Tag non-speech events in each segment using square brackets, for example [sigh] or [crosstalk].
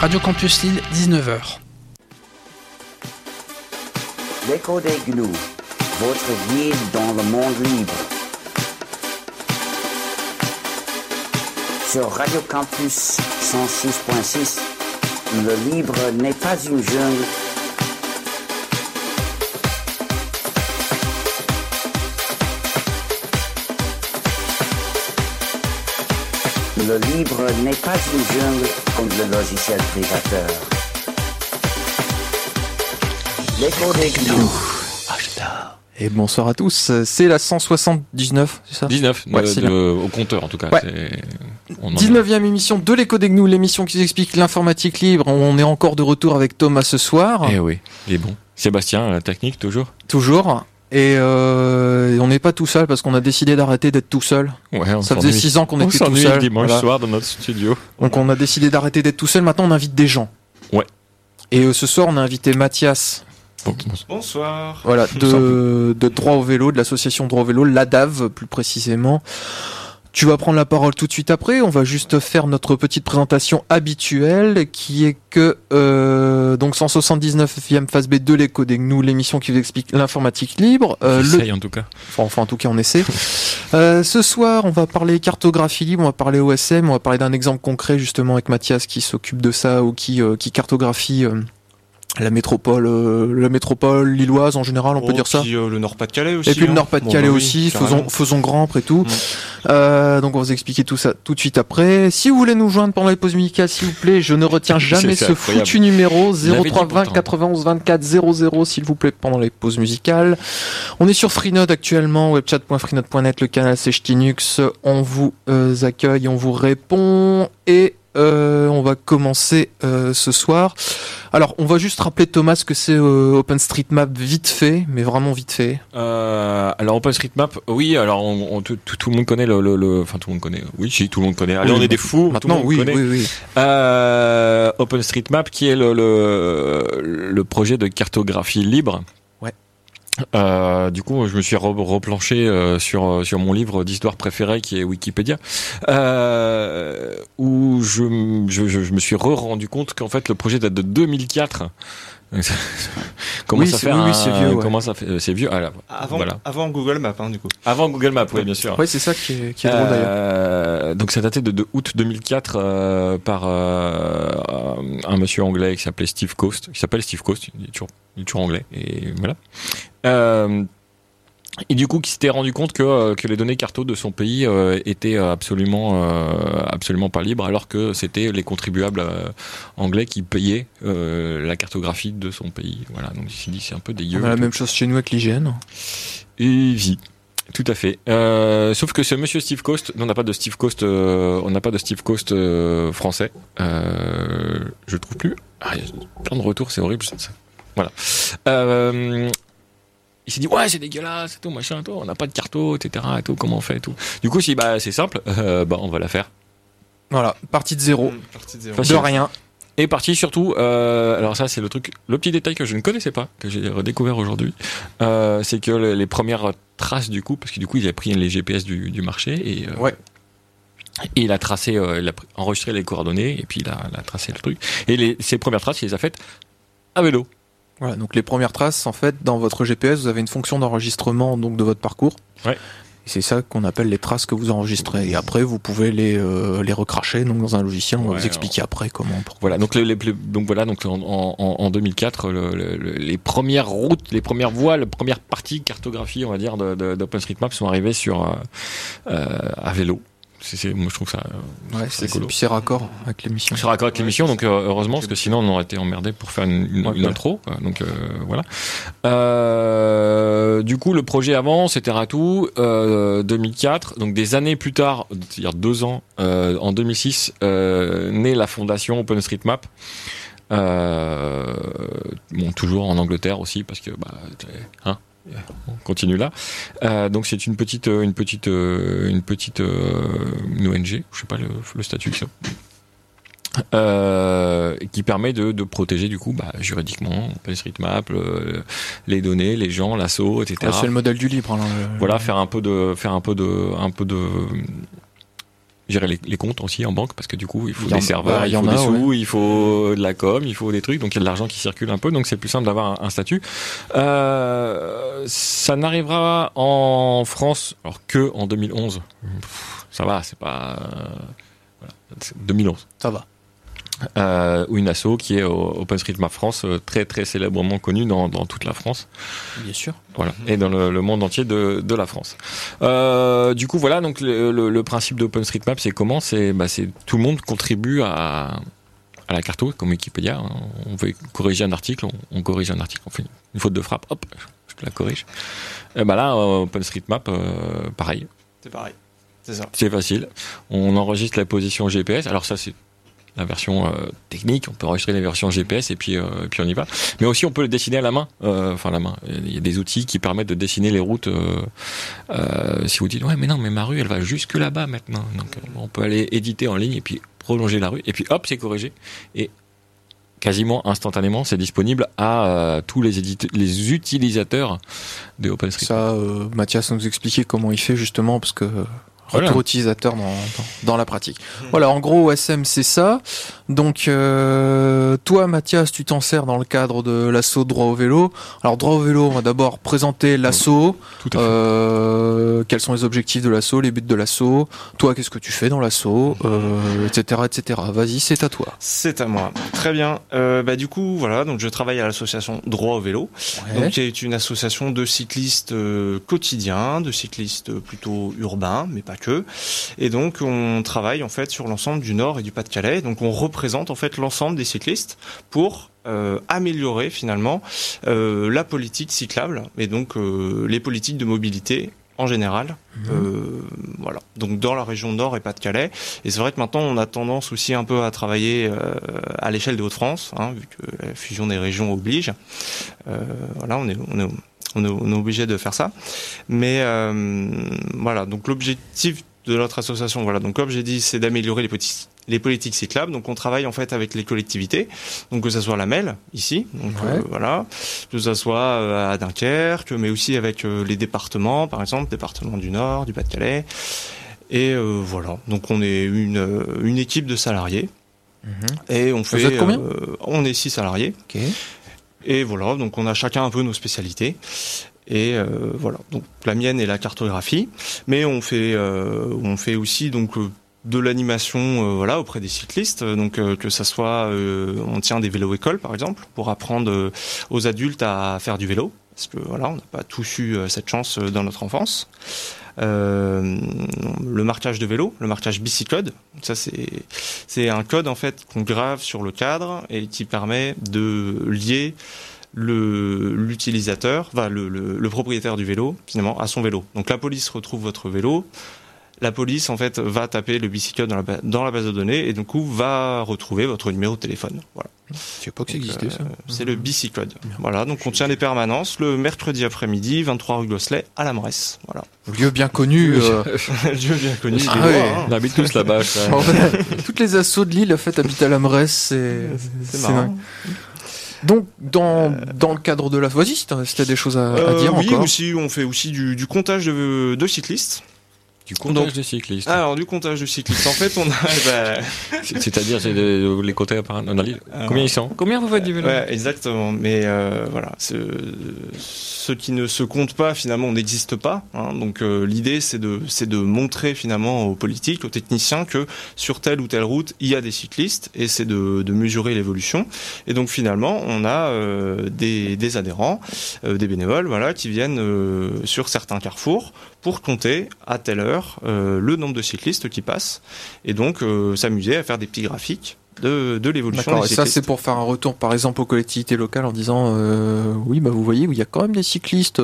Radio Campus Lille, 19h. L'écho des gnous, votre guide dans le monde libre. Sur Radio Campus 106.6, le libre n'est pas une jungle. Le libre n'est pas une jungle comme le logiciel privateur. L'écho des gnous. Et bonsoir à tous, c'est la 179, c'est ça? 19, Ouais, de- c'est de- là. au compteur en tout cas. Ouais. c'est- on en est- 19e émission de l'écho des gnous, l'émission qui explique l'informatique libre. On est encore de retour avec Thomas ce soir, Eh oui, il est bon. Sébastien, la technique toujours? Toujours. Et euh, on n'est pas tout seul parce qu'on a décidé d'arrêter d'être tout seul. Ouais, on Ça faisait. 6 ans qu'on On était tout s'ennuie seul. le dimanche Voilà. soir dans notre studio. Donc on a décidé d'arrêter d'être tout seul. Maintenant on invite des gens. Ouais. Et euh, ce soir on a invité Mathias, Bon, Bonsoir. voilà, de, de droit au vélo, de l'association droit au vélo, l'ADAV plus précisément. Tu vas prendre la parole tout de suite après. On va juste faire notre petite présentation habituelle, qui est que euh, donc 179e phase B de l'écho des gnous, l'émission qui vous explique l'informatique libre. Euh, le en tout cas. Enfin, enfin, en tout cas, on essaie. [laughs] Euh, ce soir, on va parler cartographie libre, on va parler OSM, on va parler d'un exemple concret justement avec Mathias qui s'occupe de ça ou qui, euh, qui cartographie euh, la métropole, euh, la métropole lilloise en général, on peut Oh, dire ça. puis, euh, le Nord-Pas-de-Calais aussi. Et puis le hein. Nord-Pas-de-Calais Bon, bah oui, aussi, faisons, faisons grand après tout. Mm. Euh, donc on va vous expliquer tout ça tout de suite après. Si vous voulez nous joindre pendant les pauses musicales, s'il vous plaît, je ne retiens [laughs] jamais ce incroyable. foutu numéro Je l'avais dit 03 20 pourtant. 91 24 00 s'il vous plaît pendant les pauses musicales. On est sur Freenode actuellement, webchat.freenode.net, le canal c'est Ch'tinux. On vous euh, accueille, on vous répond et euh, on va commencer euh, ce soir. Alors, on va juste rappeler Thomas que c'est euh, OpenStreetMap vite fait, mais vraiment vite fait. Alors OpenStreetMap, oui, alors on, on- tout, tout- tout le monde connaît le, le- le- enfin tout le monde connaît. Oui, si tout le monde connaît. Allez, Oui, on est des fous. tout Maintenant, le monde oui, connaît. oui, oui. OpenStreetMap, qui est le projet de cartographie libre. Euh, du coup, je me suis re- replanché euh, sur sur mon livre d'histoire préféré, qui est Wikipédia, euh, où je, je, je, je me suis re rendu compte qu'en fait le projet date de 2004. [laughs] comment Oui, ça fait oui, oui, un- c'est vieux, ouais. Comment ça fait euh, C'est vieux. Ah, là, Avant, Voilà. avant Google Maps, hein, du coup. Avant Google Maps, oui, bien sûr. Ouais, c'est ça qui est, qui est drôle d'ailleurs. Euh, donc ça datait de, de août 2004 euh, par euh, un monsieur anglais qui s'appelait Steve Coast. Il s'appelle Steve Coast, il est toujours, il est toujours anglais. Et voilà. Et du coup, qui s'était rendu compte que, euh, que les données carto de son pays euh, étaient euh, absolument, euh, absolument pas libres, alors que c'était les contribuables euh, anglais qui payaient la cartographie de son pays. Voilà, donc il s'est dit c'est un peu dégueu. On a la même chose chez nous avec l'hygiène. Et vie. Tout à fait. Euh, sauf que ce monsieur Steve Coast, on n'a pas de Steve Coast, euh, on n'a pas de Steve Coast euh, français. Je trouve plus. Ah, plein de retours, c'est horrible. ça. Voilà. Il s'est dit ouais c'est dégueulasse et tout machin tout on n'a pas de carto etc et tout comment on fait et tout du coup si bah c'est simple [laughs] euh, bah on va la faire Voilà, partie de zéro, Mmh, partie de zéro. de rien. Et parti surtout, euh, alors ça c'est le truc, le petit détail que je ne connaissais pas, que j'ai redécouvert aujourd'hui, euh, c'est que le- les premières traces du coup, parce que du coup il a pris les GPS du, du marché et, euh, Ouais. et il a tracé, euh, il a pr- enregistré les coordonnées et puis il a, il a tracé le truc. Et les, ces premières traces il les a faites à vélo. Voilà, donc les premières traces, en fait, dans votre GPS, vous avez une fonction d'enregistrement donc de votre parcours. Ouais. Et c'est ça qu'on appelle les traces que vous enregistrez. Et après, vous pouvez les, euh, les recracher donc dans un logiciel. On va Ouais, vous expliquer après comment. pourquoi. Voilà, donc, les, les- donc voilà, donc en, en, en 2004, le- le- le- les premières routes, les premières voies, la première partie cartographie, on va dire, de- de- d'OpenStreetMap sont arrivées sur euh, euh, à vélo. C'est, c'est- moi je trouve ça euh, Ouais, c'est c'est cool. puis c'est raccord avec l'émission. sur accord avec l'émission, donc euh, heureusement parce que sinon on aurait été emmerdé pour faire une, une- Ouais, une intro. quoi. Donc euh, voilà. Euh, du coup, le projet avant, c'était Ratou, euh, 2004. Donc des années plus tard, c'est-à-dire deux ans, euh, en 2006, euh, naît la fondation OpenStreetMap. Euh, bon, toujours en Angleterre aussi parce que bah, hein, on continue là. Euh, donc c'est une petite, euh, une petite, euh, une petite, une ONG. Je sais pas le, le statut que ça. Euh, qui permet de, de protéger du coup bah, juridiquement OpenStreetMap, le- les données, les gens, l'assaut, etc. C'est le modèle du libre. hein, le- Voilà, faire un peu de, faire un peu de, un peu de, gérer les, les comptes aussi en banque parce que du coup il faut Il des serveurs, bah, il faut a, des sous, il faut de la com, il faut des trucs, donc il y a de l'argent qui circule un peu, donc c'est plus simple d'avoir un, un statut. Euh, ça n'arrivera en France alors que en 2011. Pff, Ça va, c'est pas euh, voilà, c'est 2011 Ça va. Euh, ou une asso qui est OpenStreetMap France, euh, très très célèbrement connue dans, dans toute la France, Bien sûr. voilà, et dans le, le monde entier de, de la France. Euh, du coup, voilà, donc le, le, le principe d'OpenStreetMap, c'est comment? C'est bah, tout le monde contribue à à la carto, comme Wikipédia. hein. On veut corriger un article, on, on corrige un article, on fait une, faute de frappe, hop, je te la corrige. Et bah là, euh, OpenStreetMap, euh, pareil. C'est pareil. C'est ça. C'est facile. On enregistre la position GPS. Alors ça, c'est la version euh, technique. On peut enregistrer les versions GPS et puis euh, et puis on y va. Mais aussi, on peut le dessiner à la main. Euh, Enfin, la main. Il y a des outils qui permettent de dessiner les routes. si vous dites ouais, mais non, mais ma rue, elle va jusque là-bas maintenant. Donc, on peut aller éditer en ligne et puis prolonger la rue. Et puis hop, c'est corrigé. Et quasiment instantanément, c'est disponible à tous les, les utilisateurs de OpenStreetMap. Ça, euh, Mathias nous expliquer comment il fait justement parce que euh, Voilà. retour utilisateur dans, dans, dans la pratique. Voilà, en gros, OSM c'est ça. Donc, euh, toi, Mathias, tu t'en sers dans le cadre de l'assaut droit au vélo. Alors, droit au vélo, on va d'abord présenter l'assaut. Tout à fait. Euh, quels sont les objectifs de l'assaut, les buts de l'assaut. Toi, qu'est-ce que tu fais dans l'assaut, euh, etc., etc. Vas-y, c'est à toi. C'est à moi. Très bien. Euh, bah, du coup, voilà, donc je travaille à l'association Droit au vélo, donc, qui est une association de cyclistes euh, quotidiens, de cyclistes plutôt urbains, mais pas que. Et donc, on travaille en fait sur l'ensemble du Nord et du Pas-de-Calais. Donc, on représente en fait l'ensemble des cyclistes pour euh, améliorer finalement euh, la politique cyclable et donc euh, les politiques de mobilité en général. Euh, voilà. Donc dans la région Nord et Pas-de-Calais. Et c'est vrai que maintenant on a tendance aussi un peu à travailler euh, à l'échelle des Hauts-de-France, hein, vu que la fusion des régions oblige. Euh, voilà, on est, on est, on est, on est obligé de faire ça. Mais euh, voilà, donc l'objectif de notre association, voilà, donc comme j'ai dit, c'est d'améliorer les politiques les politiques cyclables. Donc on travaille en fait avec les collectivités, donc que ce soit la MEL ici, donc Ouais. euh, voilà, que ce soit euh, à Dunkerque, mais aussi avec euh, les départements, par exemple, département du Nord, du Pas-de-Calais. Et voilà, donc on est une, une équipe de salariés et on fait. êtes combien On est six salariés. Ok. Et voilà, donc on a chacun un peu nos spécialités. Et euh, voilà, donc la mienne est la cartographie, mais on fait euh, on fait aussi donc euh, de l'animation voilà auprès des cyclistes, donc que ça soit on tient des vélos écoles par exemple pour apprendre aux adultes à faire du vélo parce que voilà on n'a pas tous eu cette chance dans notre enfance. Euh, le marquage de vélo, le marquage bicicode, ça c'est un code en fait qu'on grave sur le cadre et qui permet de lier l'utilisateur, enfin, le, propriétaire du vélo finalement à son vélo. Donc la police retrouve votre vélo. La police en fait va taper le bicicode dans la, dans la base de données et du coup va retrouver votre numéro de téléphone. Voilà. Je sais pas que ça Donc, existait, ça. euh, C'est le bicicode. Voilà, donc on tient des permanences le mercredi après-midi, 23 rue Gosselet, à la Mresse. Voilà. Lieu bien connu. euh, [laughs] Dieu bien connu. Ah lois, hein. On habite tous là-bas. en fait, toutes les assauts de l'île, en fait, habitent à la Mresse, c'est marrant. Donc, dans, dans le cadre de la... Vas-y, si si t'as des choses à, à Euh, dire oui, encore? aussi, on fait aussi du, du comptage de, de cyclistes. Du comptage Donc- des cyclistes. Alors, du comptage de cyclistes. En fait, on a. [laughs] bah, C'est- C'est-à-dire, c'est de- les compter par. Alors- Combien ils sont Combien vous faites du vélo? Ouais, exactement. Mais euh, voilà, ce, ce qui ne se compte pas, finalement, n'existe pas. hein. Donc, euh, l'idée, c'est de, c'est de montrer, finalement, aux politiques, aux techniciens, que sur telle ou telle route, il y a des cyclistes, et c'est de, de mesurer l'évolution. Et donc, finalement, on a euh, des, des adhérents, euh, des bénévoles, voilà, qui viennent euh, sur certains carrefours pour compter à telle heure euh, le nombre de cyclistes qui passent, et donc euh, s'amuser à faire des petits graphiques de, de l'évolution D'accord, et ça c'est pour faire un retour par exemple aux collectivités locales en disant euh, oui bah vous voyez il y a quand même des cyclistes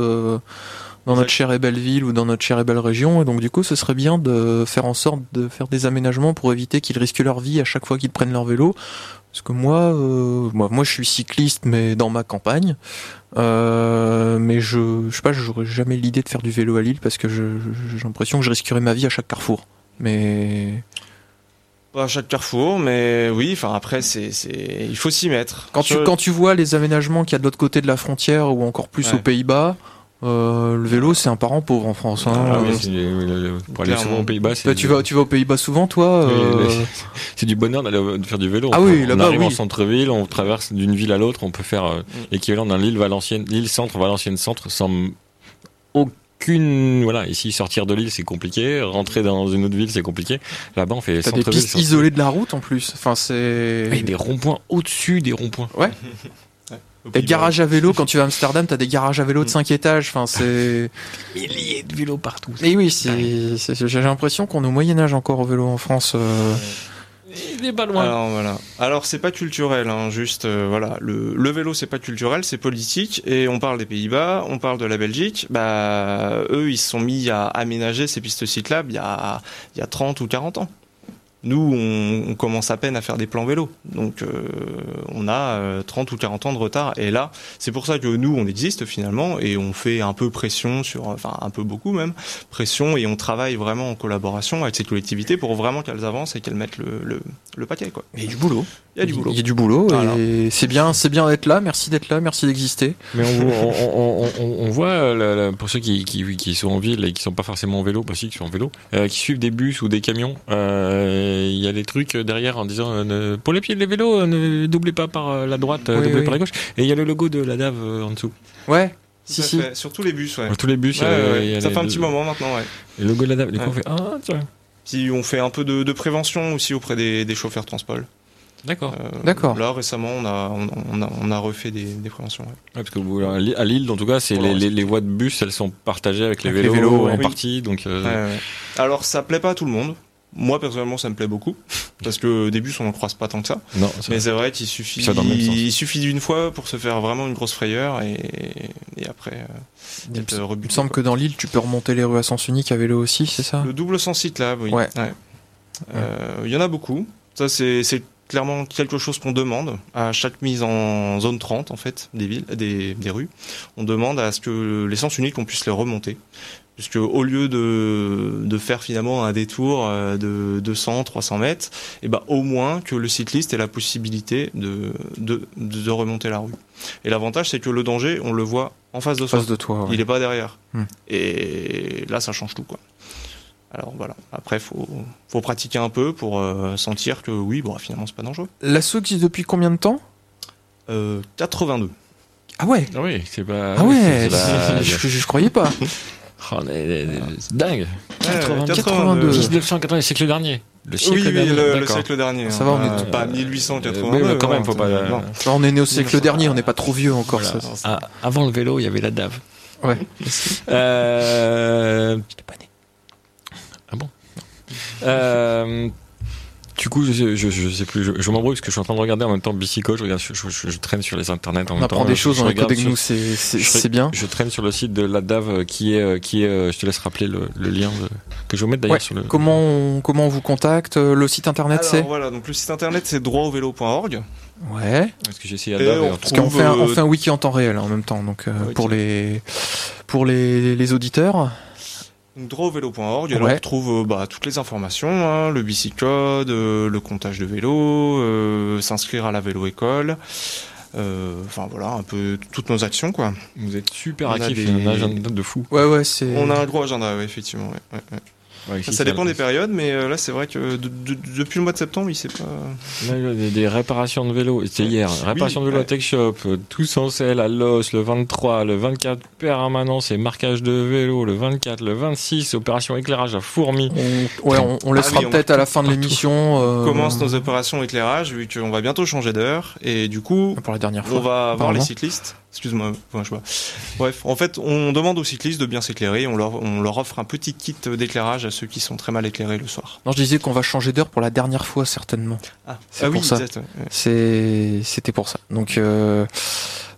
dans notre chère et belle ville ou dans notre chère et belle région. Et donc du coup ce serait bien de faire en sorte de faire des aménagements pour éviter qu'ils risquent leur vie à chaque fois qu'ils prennent leur vélo parce que moi euh, moi, moi je suis cycliste mais dans ma campagne euh, mais je je sais pas j'aurais jamais l'idée de faire du vélo à Lille parce que j'ai l'impression que je risquerais ma vie à chaque carrefour mais Pas à chaque carrefour, mais oui, enfin après, c'est, c'est, il faut s'y mettre. Quand tu, quand tu vois les aménagements qu'il y a de l'autre côté de la frontière ou encore plus Ouais. aux Pays-Bas, Euh, le vélo, c'est un parent pauvre en France. Hein. Ah Euh, pour aller souvent aux Pays-Bas, bah, tu vas, tu vas aux Pays-Bas souvent, toi euh, c'est du bonheur d'aller faire du vélo. Ah On- oui, on arrive en oui. centre-ville, on traverse d'une ville à l'autre, on peut faire euh, l'équivalent d'un Lille Valenciennes, Lille centre, Valenciennes centre, sans aucune voilà. Ici, sortir de l'île, c'est compliqué. Rentrer dans une autre ville, c'est compliqué. Là-bas, on fait T'as des pistes isolées de la route en plus. Enfin, c'est. Des ronds-points au-dessus des ronds-points. [laughs] Des garages à vélo, [laughs] quand tu vas à Amsterdam, t'as des garages à vélo de Mm. 5 étages. Enfin, c'est. [laughs] Milliers de vélos partout. Mais oui, J'ai l'impression qu'on est au Moyen-Âge encore au vélo en France. euh. Il est pas loin. Alors voilà. Alors c'est pas culturel, hein, juste euh, voilà. Le, le vélo c'est pas culturel, c'est politique. Et on parle des Pays-Bas, on parle de la Belgique. Bah eux ils se sont mis à aménager ces pistes cyclables il y a il y a 30 ou 40 ans. Nous on, on commence à peine à faire des plans vélo, donc euh, on a euh, 30 ou 40 ans de retard. Et là c'est pour ça que nous on existe finalement et on fait un peu pression sur, enfin un peu beaucoup même pression et on travaille vraiment en collaboration avec ces collectivités pour vraiment qu'elles avancent et qu'elles mettent le, le, le paquet quoi. Il y a du boulot. Il y a du boulot. Il y a du boulot Voilà. et c'est bien, c'est bien d'être là. Merci d'être là, merci d'exister. Mais on, on, on, on- on voit, euh, pour ceux qui, qui, qui sont en ville et qui sont pas forcément en vélo, pas si qui sont en vélo, euh, qui suivent des bus ou des camions, euh, il y a des trucs derrière en disant euh, ne- pour les pieds les vélos, euh, ne doublez pas par euh, la droite, Oui, doublez oui. par la gauche. Et il y a le logo de la DAV euh, en dessous. Ouais. Si si. fait. Sur tous les bus, ouais. Tous les bus, Ouais, ouais, y a ça les- fait un petit moment maintenant, ouais. Le logo de la DAV. Les Ouais. on fait ah tiens, Puis on fait un peu de, de prévention aussi auprès des, des chauffeurs Transpol. d'accord. Euh, D'accord. Là récemment, on a on, on a, on a refait des, des préventions. ouais. Ouais, parce que vous, à Lille- en tout cas, c'est les, c'est- les, les voies de bus, elles sont partagées avec les Avec les vélos, vélos, en partie, donc. euh, Ouais, ouais. Alors ça plaît pas à tout le monde. Moi personnellement, ça me plaît beaucoup parce que des bus on en croise pas tant que ça. Non, Mais c'est vrai qu'il suffit il suffit d'une fois pour se faire vraiment une grosse frayeur et, et après euh, Il il me semble quoi. que dans l'île, tu peux remonter les rues à sens unique à vélo aussi, c'est ça? Le double sens cyclable, oui. Ouais. Euh, Il y en a beaucoup. Ça, c'est clairement quelque chose qu'on demande à chaque mise en zone 30, en fait, des villes, des, des rues. On demande à ce que les sens uniques, on puisse les remonter. Puisque au lieu de, de faire finalement un détour euh, de 200, 300 mètres, et ben au moins que le cycliste ait la possibilité de, de, de remonter la rue. Et l'avantage, c'est que le danger, on le voit en face de En soi. face de toi. ouais. Il est pas derrière. Hmm. Et là, ça change tout, quoi. Alors voilà. Après, faut faut pratiquer un peu pour euh, sentir que oui, bon, finalement, c'est pas dangereux. L'assaut existe depuis combien de temps? Euh, 82. Ah ouais? Ah oui, c'est pas. Ah ouais. c'est- c'est la- [laughs] je, je- je croyais pas. [laughs] Oh, c'est dingue. 82. 82. 1980, le siècle dernier. Le siècle Oui, oui, dernier. le, le d'accord. siècle dernier. Ça hein. va, on est Euh, pas Euh, 1882. oui, mais quand même, hein, faut pas. euh, on est né au siècle dernier, on n'est pas trop vieux encore. Voilà. ça. Ah, avant le vélo, il y avait la DAV. Ouais. Euh, J'étais pas né. Ah bon? Euh, Du coup, je sais, je, je sais plus, je, je m'embrouille parce que je suis en train de regarder en même temps Bicyco, je, regarde, sur- je, je- je traîne sur les internets en On même apprend temps. des je- choses, je on est regarde avec nous, c'est bien. Je traîne sur le site de la DAV euh, qui est, euh, qui est euh, je te laisse rappeler le, le lien de- que je vais mettre d'ailleurs Ouais. sur le. Comment on, comment on vous contacte Le site internet Alors c'est? voilà, donc le site internet c'est droitauvelo.org. Ouais. Parce que j'ai essayé DAV. on en Parce fait- qu'on Trouve, fait, un, on euh, fait un wiki en temps réel en même temps, donc euh, Ok. pour les pour les, les auditeurs. Donc Ouais. on retrouve euh, bah, toutes les informations, hein, le bicycode, euh, le comptage de vélo, euh, s'inscrire à la vélo école, euh, enfin voilà un peu toutes nos actions quoi. Vous êtes super On a actif, des- il y a un agenda de fou. Ouais ouais c'est. On a un gros agenda ouais, effectivement. ouais, ouais, ouais. Ça, dépend des périodes, mais euh, là c'est vrai que de- de- depuis le mois de septembre il s'est pas. Là, il y a des, des réparations de vélo, c'était hier. Réparation de vélo ouais. à Tech Shop, euh, tous en selle à l'os, le 23, le 24, permanence et marquage de vélo, le 24, le 26, opération éclairage à fourmi. On, ouais, on, on laissera Ah oui, on- peut-être à la fin de l'émission. euh, On commence nos opérations éclairage vu qu'on va bientôt changer d'heure et du coup Pour la dernière on fois. va voir les cyclistes. Excuse-moi, enfin, je pas. Bref, en fait, on demande aux cyclistes de bien s'éclairer. On leur, on leur offre un petit kit d'éclairage à ceux qui sont très mal éclairés le soir. Non, je disais qu'on va changer d'heure pour la dernière fois certainement. Ah, C'est ah oui, pour ça. exact, ouais, ouais. C'est c'était pour ça. Donc euh,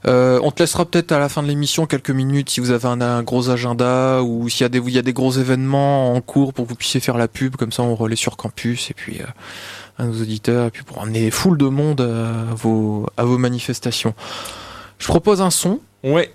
euh, on te laissera peut-être à la fin de l'émission quelques minutes si vous avez un, un gros agenda ou s'il y a des il y a des gros événements en cours pour que vous puissiez faire la pub comme ça on relaie sur campus et puis euh, à nos auditeurs et puis pour amener foule de monde à vos à vos manifestations. Je propose un son. Ouais.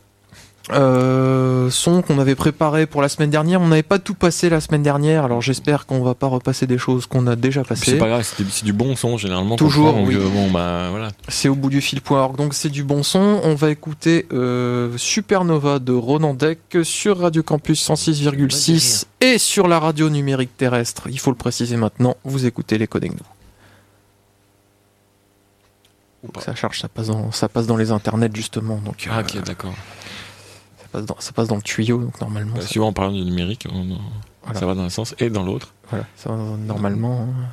Euh, son qu'on avait préparé pour la semaine dernière. On n'avait pas tout passé la semaine dernière, alors j'espère qu'on va pas repasser des choses qu'on a déjà C'est passées. pas grave, c'est c'est du bon son généralement. Toujours, oui. euh, bon, bah voilà. C'est au bout du fil.org, donc c'est du bon son. On va écouter euh, Supernova de Ronan Deck sur Radio Campus 106,6 et sur la radio numérique terrestre. Il faut le préciser maintenant, vous écoutez les codecs nous. Ou pas. Ça charge, ça passe dans, ça passe dans les internets justement, donc Ah, euh, ok, d'accord. ça, passe dans, ça passe dans le tuyau, donc normalement, Bah, ça, Suivant en parlant du numérique, on- Voilà. ça va dans un sens et dans l'autre. voilà, ça va normalement. hein.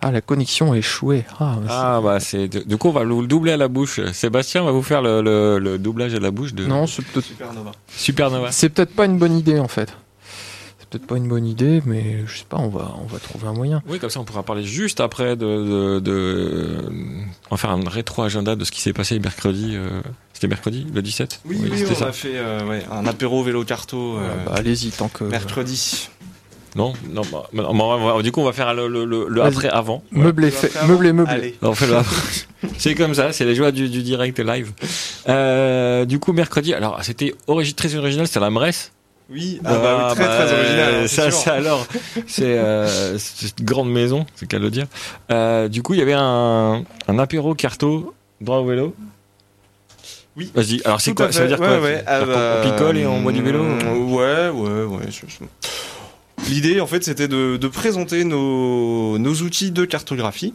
Ah, la connexion a échoué. Ah, bah, Ah bah c'est du coup on va le doubler à la bouche. Sébastien va vous faire le, le- le doublage à la bouche de non, c'est peut-être Supernova. Supernova. C'est peut-être pas une bonne idée en fait. Peut-être pas une bonne idée, mais je sais pas, on va, on va trouver un moyen. Oui, comme ça on pourra parler juste après de, de, de- on va faire un rétro agenda de ce qui s'est passé mercredi. euh, C'était mercredi, le 17. Oui, oui, c'était on ça. a fait euh, ouais, un apéro vélo carto euh, Bah, allez-y tant que. mercredi. Non, non. bah, bah, on va- du coup on va faire le, le, le- le Vas-y. après avant. Meublé, fait, meublé, meublé. Allez. On fait le [laughs] C'est comme ça, c'est les joies du, du direct live. Euh, du coup mercredi, alors c'était origi- très original, c'était la Mresse. Oui, ah bah, oui, très bah, très original. hein, c'est ça, sûr. alors, c'est euh, une grande maison, c'est qu'à le dire. Euh, du coup, il y avait un, un apéro carto droit au vélo. Oui. Vas-y. Alors c'est quoi Ça veut dire quoi ouais, ouais, C'est-à-dire ah bah, On picole et on boit du vélo. mm, Ouais, ouais, ouais. L'idée, en fait, c'était de, de présenter nos, nos outils de cartographie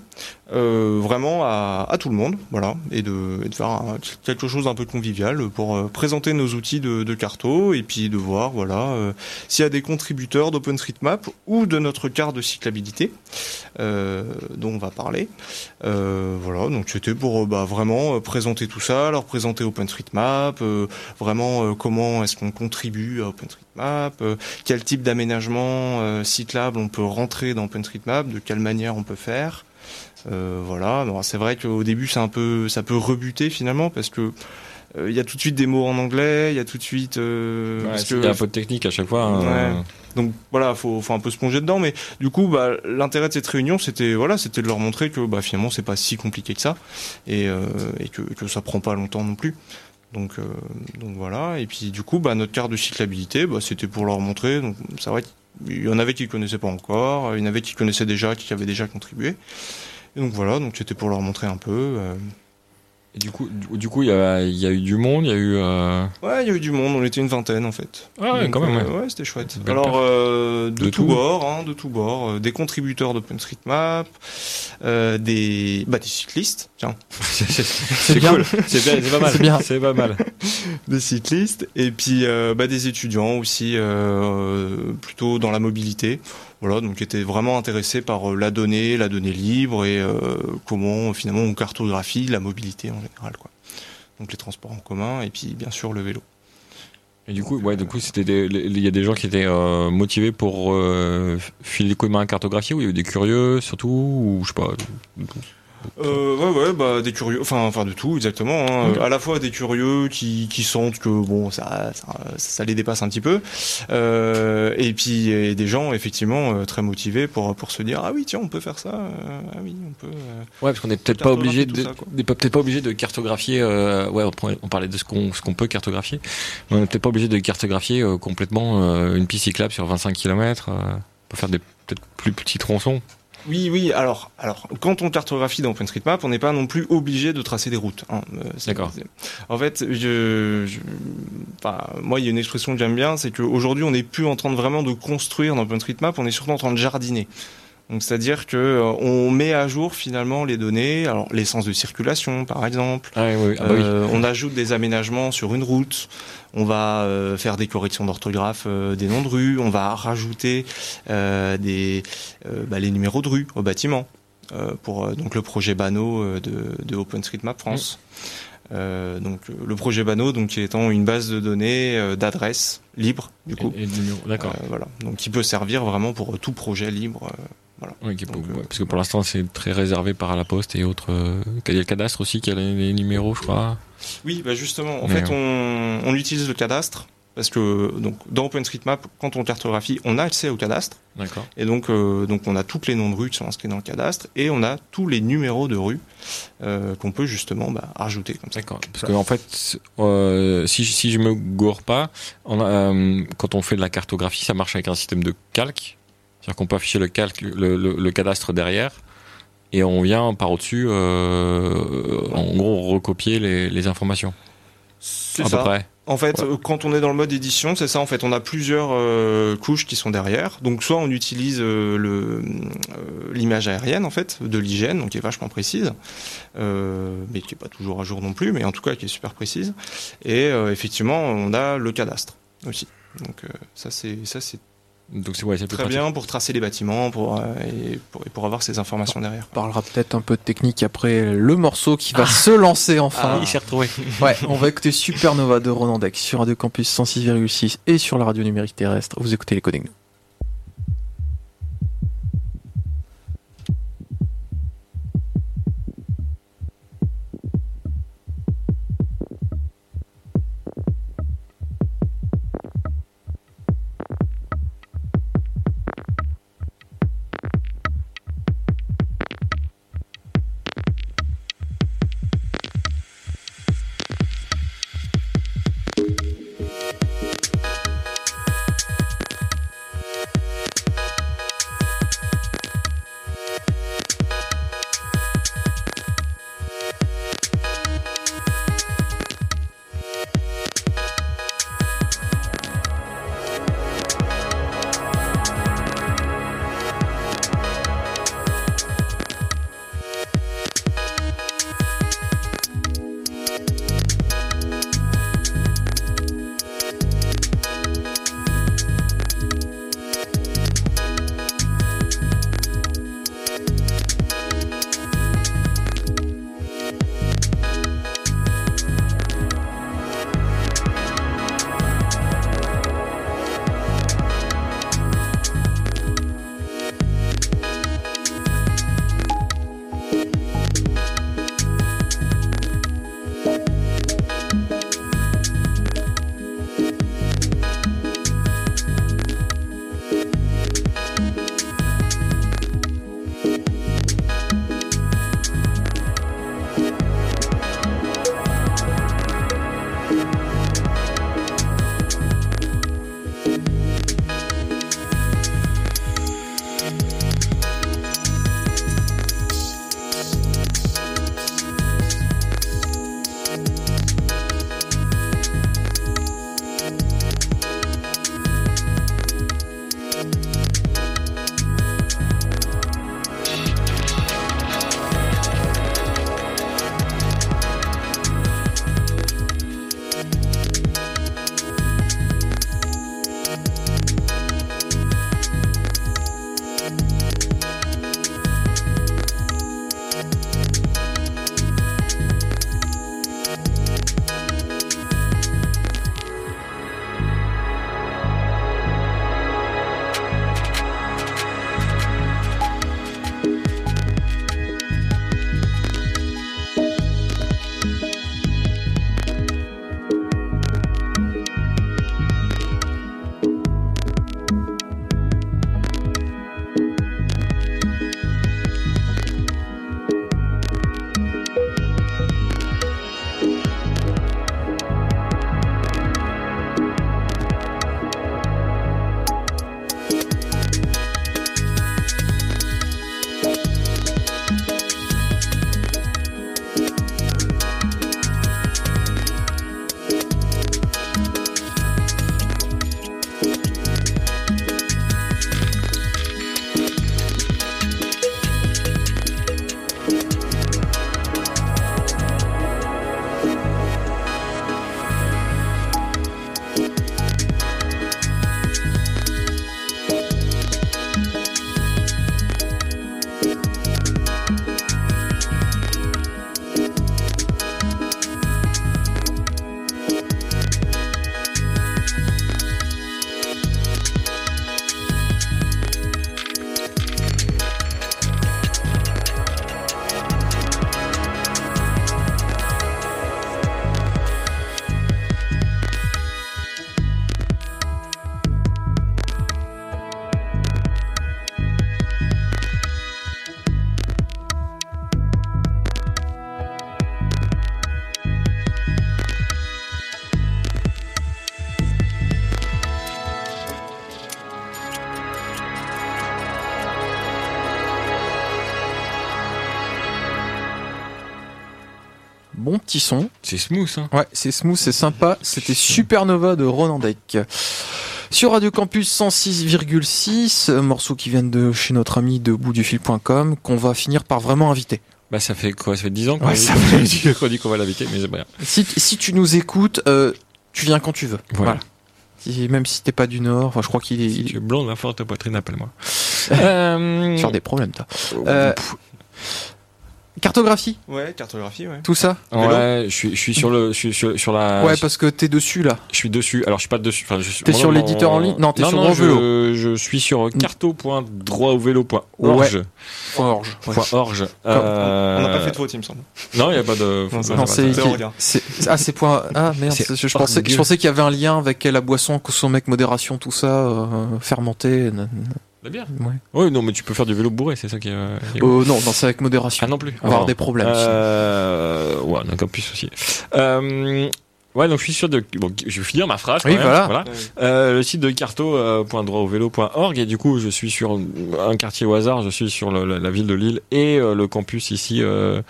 euh, vraiment à, à tout le monde, voilà, et de, et de faire un- quelque chose d'un peu convivial pour euh, présenter nos outils de, de carto et puis de voir, voilà, euh, s'il y a des contributeurs d'OpenStreetMap ou de notre carte de cyclabilité euh, dont on va parler. Euh, voilà, donc c'était pour bah, vraiment présenter tout ça, leur présenter OpenStreetMap, vraiment comment est-ce qu'on contribue à OpenStreetMap, quel type d'aménagement cyclable on peut rentrer dans OpenStreetMap, de quelle manière on peut faire. Euh, voilà, c'est vrai qu'au début c'est un peu, ça peut rebuter finalement parce que euh, il y a tout de suite des mots en anglais, il y a tout de suite euh, Ouais, parce il y a un peu de technique à chaque fois. hein. Ouais. donc voilà, faut, faut un peu se plonger dedans, mais du coup, bah, l'intérêt de cette réunion, c'était voilà, c'était de leur montrer que bah, finalement, c'est pas si compliqué que ça, et, euh, et que, que ça prend pas longtemps non plus. Donc, euh, donc voilà. Et puis du coup, bah, notre carte de cyclabilité, bah, c'était pour leur montrer. Donc c'est vrai qu'il y en avait qui connaissaient pas encore, il y en avait qui connaissaient déjà, qui avaient déjà contribué. Et donc voilà, donc c'était pour leur montrer un peu. euh. Et du coup, du, du coup, il y a, il y a eu du monde, il y a eu. euh, Ouais, il y a eu du monde, on était une vingtaine en fait. Ah ouais, Donc, quand même. euh, ouais. ouais, c'était chouette. Belle Alors, euh, de, De tout tout. bord, hein, de tout bord, euh, des contributeurs d'OpenStreetMap, euh, des, bah, des cyclistes, tiens, [laughs] C'est cool. C'est bien, c'est pas mal. C'est bien. C'est pas mal. [laughs] des cyclistes, et puis euh, bah, des étudiants aussi, euh, plutôt dans la mobilité. Voilà, donc qui étaient vraiment intéressés par euh, la donnée, la donnée libre et euh, comment finalement on cartographie la mobilité en général, quoi. Donc les transports en commun et puis bien sûr le vélo. Et du coup, ouais, du coup, c'était il y a des gens qui étaient euh, motivés pour euh, filer les coups de main à cartographier, ou il y a eu des curieux surtout, ou je sais pas. Euh, ouais, ouais, bah des curieux, enfin, enfin de tout, exactement. Hein. Ok. À la fois des curieux qui, qui sentent que bon, ça, ça, ça les dépasse un petit peu, euh, et puis et des gens effectivement euh, très motivés pour pour se dire ah oui tiens on peut faire ça, euh, ah oui on peut. euh. Ouais, parce qu'on n'est peut-être pas obligé de, peut-être pas obligé de cartographier. euh, ouais, on, parlait de ce qu'on ce qu'on peut cartographier, mais on n'est peut-être pas obligé de cartographier euh, complètement euh, une piste cyclable sur 25 km. on peut faire des peut-être plus petits tronçons. Oui, oui. Alors, alors, quand on cartographie dans OpenStreetMap, on n'est pas non plus obligé de tracer des routes. hein. Euh, c'est- D'accord. En fait, je, je- enfin, moi, il y a une expression que j'aime bien, c'est qu'aujourd'hui, on n'est plus en train de vraiment de construire dans OpenStreetMap, on est surtout en train de jardiner. Donc, c'est-à-dire que euh, on met à jour finalement les données, alors les sens de circulation, par exemple. Ah, oui, oui. Ah, bah oui. Euh, on ajoute des aménagements sur une route. On va euh, faire des corrections d'orthographe euh, des noms de rues. On va rajouter euh, des euh, bah, les numéros de rue au bâtiment euh, pour euh, donc le projet Bano euh, de, de OpenStreetMap France. Euh, donc le projet Bano donc qui étant une base de données euh, d'adresses libres du coup. Et- et D'accord. Euh, voilà. Donc qui peut servir vraiment pour tout projet libre. Oui, qui est euh, parce que pour l'instant, c'est très réservé par la poste et autres. euh, Il y a le cadastre aussi qui a les, les numéros, je crois. Oui, bah justement, en Mais, fait, on, on utilise le cadastre parce que donc dans OpenStreetMap, quand on cartographie, on a accès au cadastre. D'accord. Et donc, euh, donc on a toutes les noms de rues qui sont inscrits dans le cadastre et on a tous les numéros de rues euh, qu'on peut justement bah, rajouter comme ça. D'accord. Parce qu'en en fait, euh, si, si je me gourre pas, on a, quand on fait de la cartographie, ça marche avec un système de calque. C'est-à-dire qu'on peut afficher le calque, le, le, le cadastre derrière, et on vient par au-dessus, euh, en gros, recopier les, les informations. C'est ça. peu près. En fait, quand on est dans le mode édition, c'est ça. En fait, on a plusieurs euh, couches qui sont derrière. Donc, soit on utilise euh, le euh, l'image aérienne en fait de l'hygiène, donc qui est vachement précise, mais qui est pas toujours à jour non plus, mais en tout cas qui est super précise. Et effectivement, on a le cadastre aussi. Donc ça c'est ça c'est Donc c'est ouais, très pratique. bien pour tracer les bâtiments, pour, euh, et pour et pour avoir ces informations derrière. On parlera peut-être un peu de technique après le morceau qui va se lancer enfin. Ah, il s'est retrouvé. [laughs] Ouais, on va écouter Supernova de Ronan Dex sur Radio Campus 106,6 et sur la radio numérique terrestre. Vous écoutez les Coding. Petit son. C'est smooth, hein. Ouais, c'est smooth, c'est sympa. C'était Supernova de Ronan Deck. Sur Radio Campus 106,6, euh, morceau qui viennent de chez notre ami de boutdufil.com, qu'on va finir par vraiment inviter. Bah, ça fait quoi? Ça fait 10 ans qu'on Ouais, [laughs] dit qu'on va l'inviter, mais c'est grave. Si, si tu nous écoutes, euh, tu viens quand tu veux. Voilà. Même si t'es pas du Nord, enfin, je crois qu'il est, Si tu es blonde, la forte poitrine, appelle-moi. [laughs] euh... sur des problèmes, toi. Euh, Cartographie, Ouais, cartographie, ouais. tout ça. Ouais, je suis, je suis sur le, je suis sur, sur la. Ouais, parce que t'es dessus là. Je suis dessus. Alors, je suis pas dessus. Enfin, je suis. T'es mon- sur mon- l'éditeur en ligne? Non, t'es sur non, Droit je, Vélo. Je suis sur carto.droitovélo.org. Ouais. Forge. Ouais. Point org. On Euh, n'a pas fait de faute, il me semble. Non, il n'y a pas de. Non, c'est, ah, c'est point, ah, merde, je, je pensais, je pensais qu'il y avait un lien avec la boisson, consommée avec modération, tout ça, euh, fermenté. La bière. Ouais. Oui, non, mais tu peux faire du vélo bourré, c'est ça qui est. euh, Euh, non, non, c'est avec modération. Ah non plus. Avoir Ah, des problèmes. Euh, ouais, on a encore plus aussi. Euh, ouais, donc je suis sûr de. Bon, je vais finir ma phrase. quand Oui, même, voilà. Euh, le site de carto.droitovélo.org et du coup je suis sur un quartier au hasard, je suis sur le- la, la ville de Lille et euh, le campus ici. euh,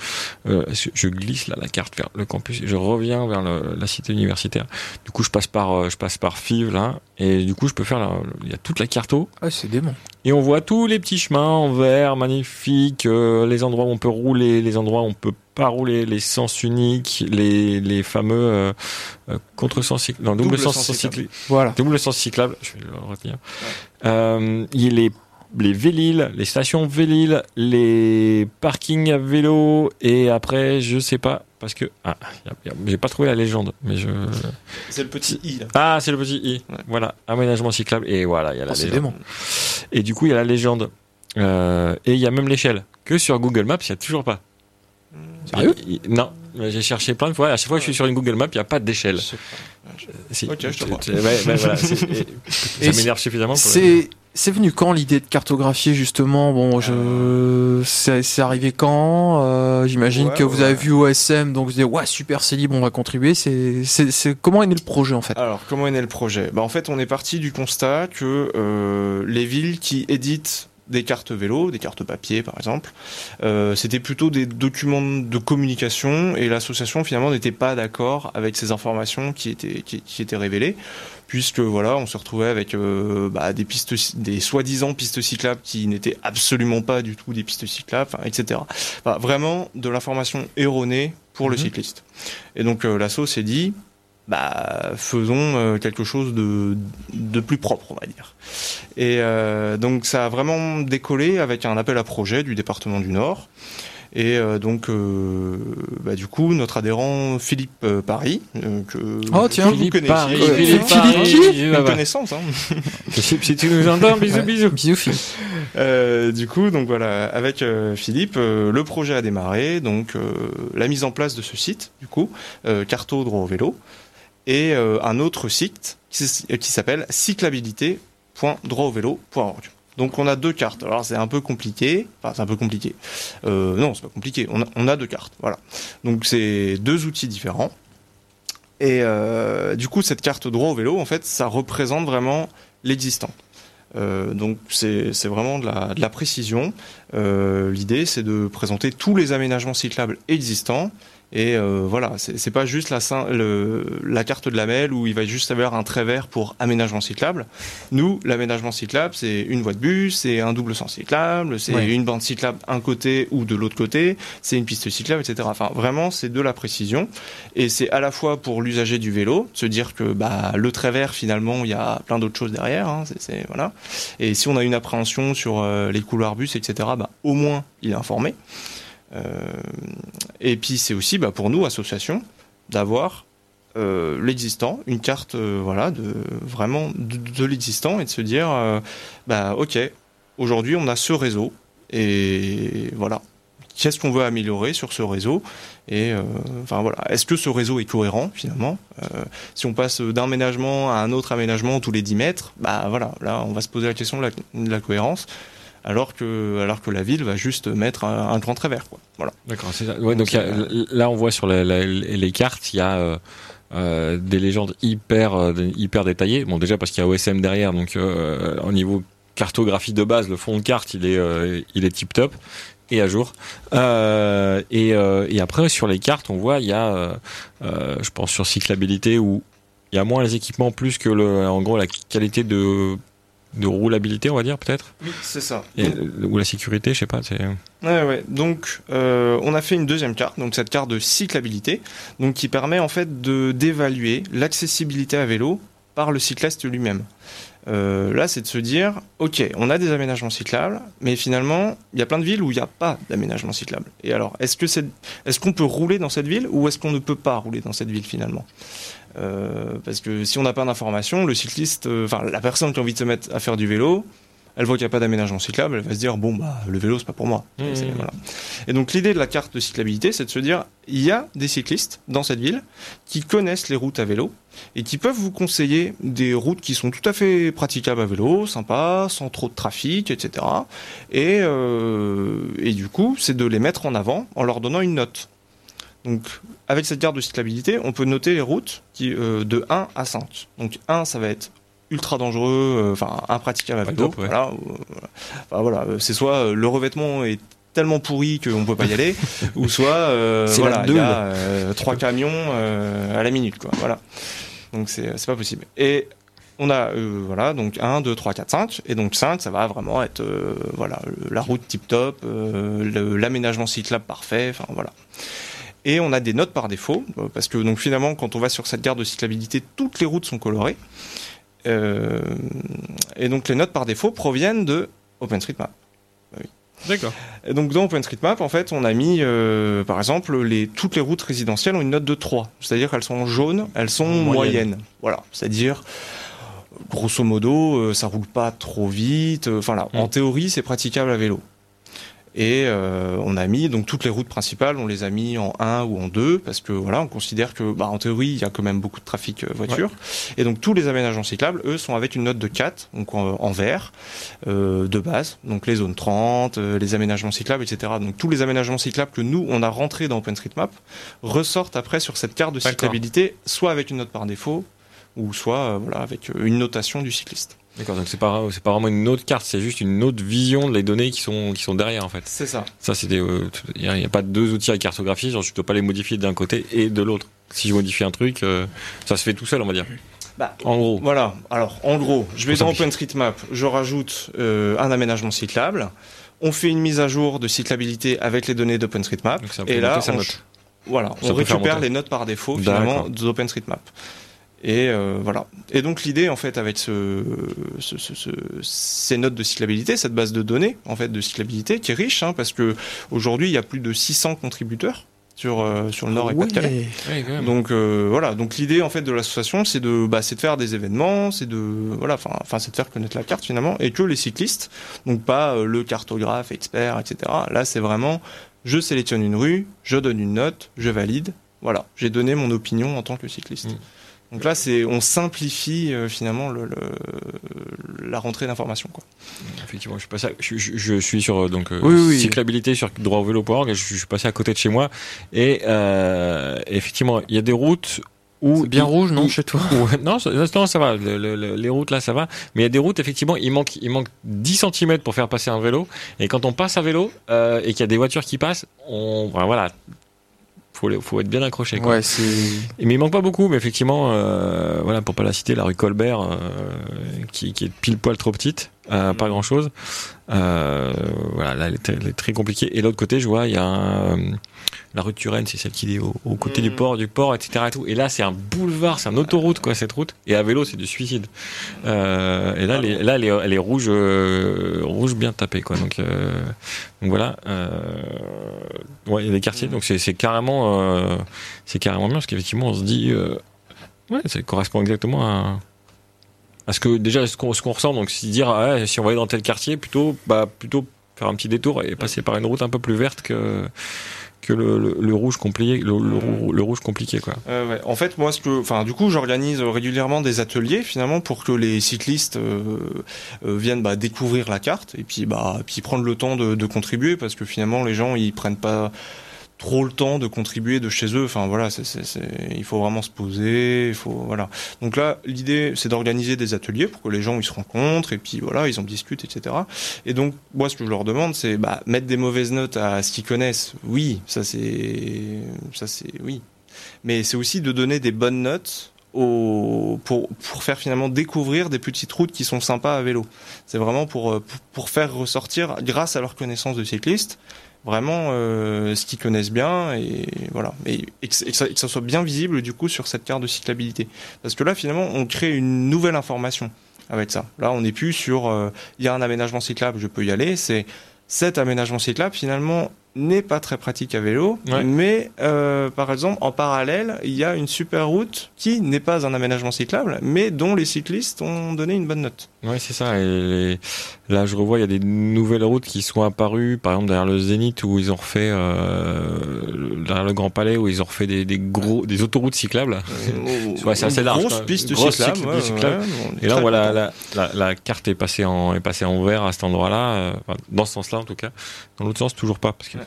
euh, je, glisse là la carte vers le campus et je reviens vers le- la cité universitaire. Du coup je passe par euh, je passe par Fives là et du coup je peux faire la- il y a toute la carto Ah, c'est démon. Et on voit tous les petits chemins en vert, magnifiques, euh, les endroits où on peut rouler, les endroits où on peut pas rouler, les sens uniques, les, les fameux euh, euh, contresens cyclables, non, double, Double sens, sens cyclable. Voilà. Double sens cyclable, je vais le retenir. Euh, il y a les, les Véliles, les stations Vélil, les parkings à vélo, et après, je sais pas, parce que, ah, j'ai pas trouvé la légende, mais je, C'est le petit i, là. ah, c'est le petit i. Ouais. Voilà, aménagement cyclable, et voilà, il y a la Oh, c'est légende. démon. Et du coup, il y a la légende. Euh, et il y a même l'échelle. Que sur Google Maps, il n'y a toujours pas. Sérieux? Il- il- Non, j'ai cherché plein de fois. À chaque fois que je suis sur une Google Map, il n'y a pas d'échelle. Je Si. Ok, je te ouais, voilà, et- Et ça m'énerve suffisamment. Pour C'est, c'est venu quand l'idée de cartographier justement? Bon, je, c'est, c'est arrivé quand? Euh, J'imagine Ouais, que vous avez vu OSM, donc vous dites ouais super, c'est libre, on va contribuer. C'est, c'est, c'est comment est né le projet en fait? Alors, comment est né le projet? Bah, En fait, on est parti du constat que euh, les villes qui éditent des cartes vélo, des cartes papier par exemple, euh, c'était plutôt des documents de communication et l'association finalement n'était pas d'accord avec ces informations qui étaient, qui, qui étaient révélées puisque voilà, on se retrouvait avec euh, bah, des pistes, des soi-disant pistes cyclables qui n'étaient absolument pas du tout des pistes cyclables, etc. Enfin, vraiment de l'information erronée pour le Mhm. cycliste. Et donc euh, l'asso s'est dit, bah, faisons euh, quelque chose de, de plus propre, on va dire. Et euh, donc ça a vraiment décollé avec un appel à projet du département du Nord. Et euh, donc, euh, bah, du coup, notre adhérent Philippe euh, Paris, euh, que, Oh, tiens. vous Philippe connaissez, Paris, Philippe Philippe Paris, qui Une bah, bah. connaissance, hein. Si, si tu nous entends, bisous, Ouais. bisous. Bisous Phil. Euh, du coup, donc voilà, avec euh, Philippe, euh, le projet a démarré, donc euh, la mise en place de ce site, du coup, euh, Carto droit au vélo, et euh, un autre site qui, qui s'appelle cyclabilité.droitvelo.org. Donc on a deux cartes. Alors c'est un peu compliqué, enfin c'est un peu compliqué. Euh, non, c'est pas compliqué. On a, deux cartes, voilà. Donc c'est deux outils différents. Et euh, du coup, cette carte droit au vélo, en fait, ça représente vraiment l'existant. Euh, donc c'est vraiment de la, précision. L'idée, c'est de présenter tous les aménagements cyclables existants. Et euh, voilà, c'est pas juste la, le, la carte de la MEL où il va juste avoir un trait vert pour aménagement cyclable. Nous, l'aménagement cyclable, c'est une voie de bus, c'est un double sens cyclable, c'est Ouais. une bande cyclable un côté ou de l'autre côté, c'est une piste cyclable, etc. Enfin, vraiment, c'est de la précision. Et c'est à la fois pour l'usager du vélo, se dire que bah, le trait vert, finalement, il y a plein d'autres choses derrière. Hein, c'est- c'est- voilà. Et si on a une appréhension sur euh, les couloirs bus, etc., bah, au moins, il est informé. Euh, et puis, c'est aussi bah, pour nous, association, d'avoir euh, l'existant, une carte euh, voilà, de, vraiment de, l'existant et de se dire, bah, ok, aujourd'hui, on a ce réseau. Et voilà. Qu'est-ce qu'on veut améliorer sur ce réseau Et enfin voilà, est-ce que ce réseau est cohérent finalement Si on passe d'un aménagement à un autre aménagement tous les 10 mètres, bah voilà, là on va se poser la question de la cohérence, alors que alors que la ville va juste mettre un, un grand trait vert quoi. Voilà. D'accord. Ouais, donc a- là, on voit sur la- la- les cartes, il y a euh, euh, des légendes hyper, euh, hyper détaillées. Bon, déjà parce qu'il y a OSM derrière, donc euh, au niveau cartographie de base, le fond de carte, il est, euh, il est tip top. et à jour. Euh, et, euh, et après, sur les cartes, on voit, il y a, euh, euh, je pense, sur cyclabilité où il y a moins les équipements plus que le, en gros, la qualité de, de roulabilité, on va dire, peut-être? Oui, c'est ça. Et- Ou la sécurité, je sais pas. c'est- Ouais, ouais. Donc, euh, on a fait une deuxième carte, donc cette carte de cyclabilité, donc qui permet en fait de d'évaluer l'accessibilité à vélo par le cycliste lui-même. Euh, là, c'est de se dire, ok, on a des aménagements cyclables, mais finalement, il y a plein de villes où il n'y a pas d'aménagement cyclable. Et alors, est-ce que c'est, est-ce qu'on peut rouler dans cette ville ou est-ce qu'on ne peut pas rouler dans cette ville finalement? Euh, Parce que si on n'a pas d'information, le cycliste, euh, enfin la personne qui a envie de se mettre à faire du vélo, elle voit qu'il n'y a pas d'aménagement cyclable, elle va se dire bon bah le vélo c'est pas pour moi. Mmh. Voilà. Et donc l'idée de la carte de cyclabilité, c'est de se dire il y a des cyclistes dans cette ville qui connaissent les routes à vélo et qui peuvent vous conseiller des routes qui sont tout à fait praticables à vélo, sympas, sans trop de trafic, etc. Et, euh, et du coup, c'est de les mettre en avant en leur donnant une note. Donc, avec cette carte de cyclabilité, on peut noter les routes qui, euh, de 1 à 5. Donc, 1, ça va être ultra dangereux, euh, enfin, impraticable à vélo. ouais. Voilà, euh, enfin, voilà, euh, c'est soit le revêtement est tellement pourri qu'on peut pas y aller, [laughs] ou soit euh, voilà, il y a euh, trois camions euh, à la minute, quoi. Voilà. Donc c'est c'est pas possible. Et on a voilà donc 1 2 3 4 5 et donc 5 ça va vraiment être voilà la route tip top l'aménagement cyclable parfait enfin voilà et on a des notes par défaut parce que donc finalement quand on va sur cette carte de cyclabilité toutes les routes sont colorées Euh, et donc les notes par défaut proviennent de OpenStreetMap D'accord. et donc dans OpenStreetMap, en fait, on a mis, euh, par exemple, les, toutes les routes résidentielles ont une note de 3. C'est-à-dire qu'elles sont jaunes, elles sont Moyennes. moyennes. Voilà. C'est-à-dire, grosso modo, euh, ça roule pas trop vite. euh, Enfin là, Mm. en théorie, c'est praticable à vélo. Et euh, on a mis donc toutes les routes principales, on les a mis en 1 ou en 2 parce que voilà, on considère que bah, en théorie, il y a quand même beaucoup de trafic euh, voiture. Et donc tous les aménagements cyclables, eux, sont avec une note de 4, donc en, en vert, euh, de base. Donc les zones 30, euh, les aménagements cyclables, etc. Donc tous les aménagements cyclables que nous, on a rentrés dans OpenStreetMap, ressortent après sur cette carte de cyclabilité, soit avec une note par défaut, ou soit euh, voilà, avec une notation du cycliste. D'accord. Donc c'est pas c'est pas vraiment une autre carte, c'est juste une autre vision de les données qui sont qui sont derrière en fait. C'est ça. Ça des euh, il y, a- pas deux outils à cartographie, genre je dois pas les modifier d'un côté et de l'autre. Si je modifie un truc, euh, ça se fait tout seul on va dire. Bah, En gros. Voilà, alors en gros, je vais dans. OpenStreetMap, je rajoute euh, un aménagement cyclable, on fait une mise à jour de cyclabilité avec les données d'OpenStreetMap, et là, on, voilà, Ça on récupère les notes par défaut finalement d'OpenStreetMap. Et euh, voilà. Et donc l'idée en fait avec ce, ce- ce- ce- ces notes de cyclabilité, cette base de données en fait de cyclabilité qui est riche, hein, parce que aujourd'hui il y a plus de 600 contributeurs sur euh, sur le Nord et Pas-de-Calais. Ouais, quand même. Donc euh, voilà, donc l'idée en fait de l'association, c'est de, bah, c'est de faire des événements, c'est de, voilà, enfin, enfin, c'est de faire connaître la carte finalement, et que les cyclistes, donc pas euh, le cartographe expert, etc. Là, c'est vraiment, je sélectionne une rue, je donne une note, je valide, voilà, j'ai donné mon opinion en tant que cycliste. Mm. Donc là, c'est, on simplifie euh, finalement le, le- la rentrée d'informations, quoi. Effectivement, je suis passé, à- je, je- je suis sur donc euh, Oui, oui. cyclabilité sur droitauvélo.org et je, je suis passé à côté de chez moi et euh, effectivement il y a des routes où C'est bien il- rouge, non, où- chez toi non, ça, non, ça va. Le- le- le- les routes là, ça va. Mais il y a des routes, effectivement, il manque, il manque 10 cm pour faire passer un vélo. Et quand on passe à vélo euh, et qu'il y a des voitures qui passent, on, voilà, faut, faut être bien accroché. Quoi. Ouais, Mais il manque pas beaucoup. Mais effectivement, euh, voilà, pour pas la citer, la rue Colbert, euh, qui, qui est pile poil trop petite, euh, pas grand chose. Euh, voilà, là, elle est, très- elle est très compliquée. Et l'autre côté, je vois, il y a un, la rue de Turenne, c'est celle qui est au, au côté du Mm. port, du port, etc. Et, tout. et là, c'est un boulevard, c'est un autoroute, quoi, cette route. Et à vélo, c'est du suicide. Euh, et là, elle est, là, elle est, rouge, euh, rouge bien tapée, quoi. Donc, euh, donc voilà. Ouais, il y a des quartiers. Donc c'est, carrément, c'est carrément bien parce qu'effectivement, on se dit, ouais, ça correspond exactement à, à ce que déjà ce qu'on, ressent. Donc si dire, ah si on va aller dans tel quartier, plutôt, bah, plutôt faire un petit détour et passer par une route un peu plus verte que que le, le, le rouge compliqué, le, le, rou- le rouge compliqué, quoi. Euh, ouais. En fait, moi, ce que, enfin, du coup, j'organise régulièrement des ateliers finalement pour que les cyclistes euh, euh, viennent bah, découvrir la carte et puis bah, puis prendre le temps de, de contribuer parce que finalement, les gens ils prennent pas trop le temps de contribuer de chez eux. Enfin voilà, c'est, c'est, c'est- il faut vraiment se poser. Il faut voilà. Donc là, l'idée c'est d'organiser des ateliers pour que les gens ils se rencontrent et puis voilà, ils en discutent, etc. Et donc moi, ce que je leur demande, c'est bah, mettre des mauvaises notes à ce qu'ils connaissent. Oui, ça c'est ça c'est oui. Mais c'est aussi de donner des bonnes notes au, pour, pour faire finalement découvrir des petites routes qui sont sympas à vélo. C'est vraiment pour, euh, pour, pour faire ressortir, grâce à leur connaissance de cyclistes, vraiment euh, ce qu'ils connaissent bien et voilà. Et, que, et ça soit bien visible du coup sur cette carte de cyclabilité. Parce que là finalement on crée une nouvelle information avec ça. Là on n'est plus sur euh, il y a un aménagement cyclable, je peux y aller. C'est cet aménagement cyclable finalement n'est pas très pratique à vélo, Ouais. mais euh, par exemple en parallèle il y a une super route qui n'est pas un aménagement cyclable, mais dont les cyclistes ont donné une bonne note. Ouais, c'est ça. Et les- là, je revois, il y a des nouvelles routes qui sont apparues, par exemple derrière le Zénith où ils ont refait, euh, derrière le Grand Palais où ils ont refait des, des gros, des autoroutes cyclables. [laughs] Ouais, c'est assez large, Grosse piste Grosse cyclable. ouais, Et là, voilà, la, la, la carte est passée en, est passée en vert à cet endroit-là, euh, enfin, dans ce sens-là en tout cas. Dans l'autre sens, toujours pas, parce que.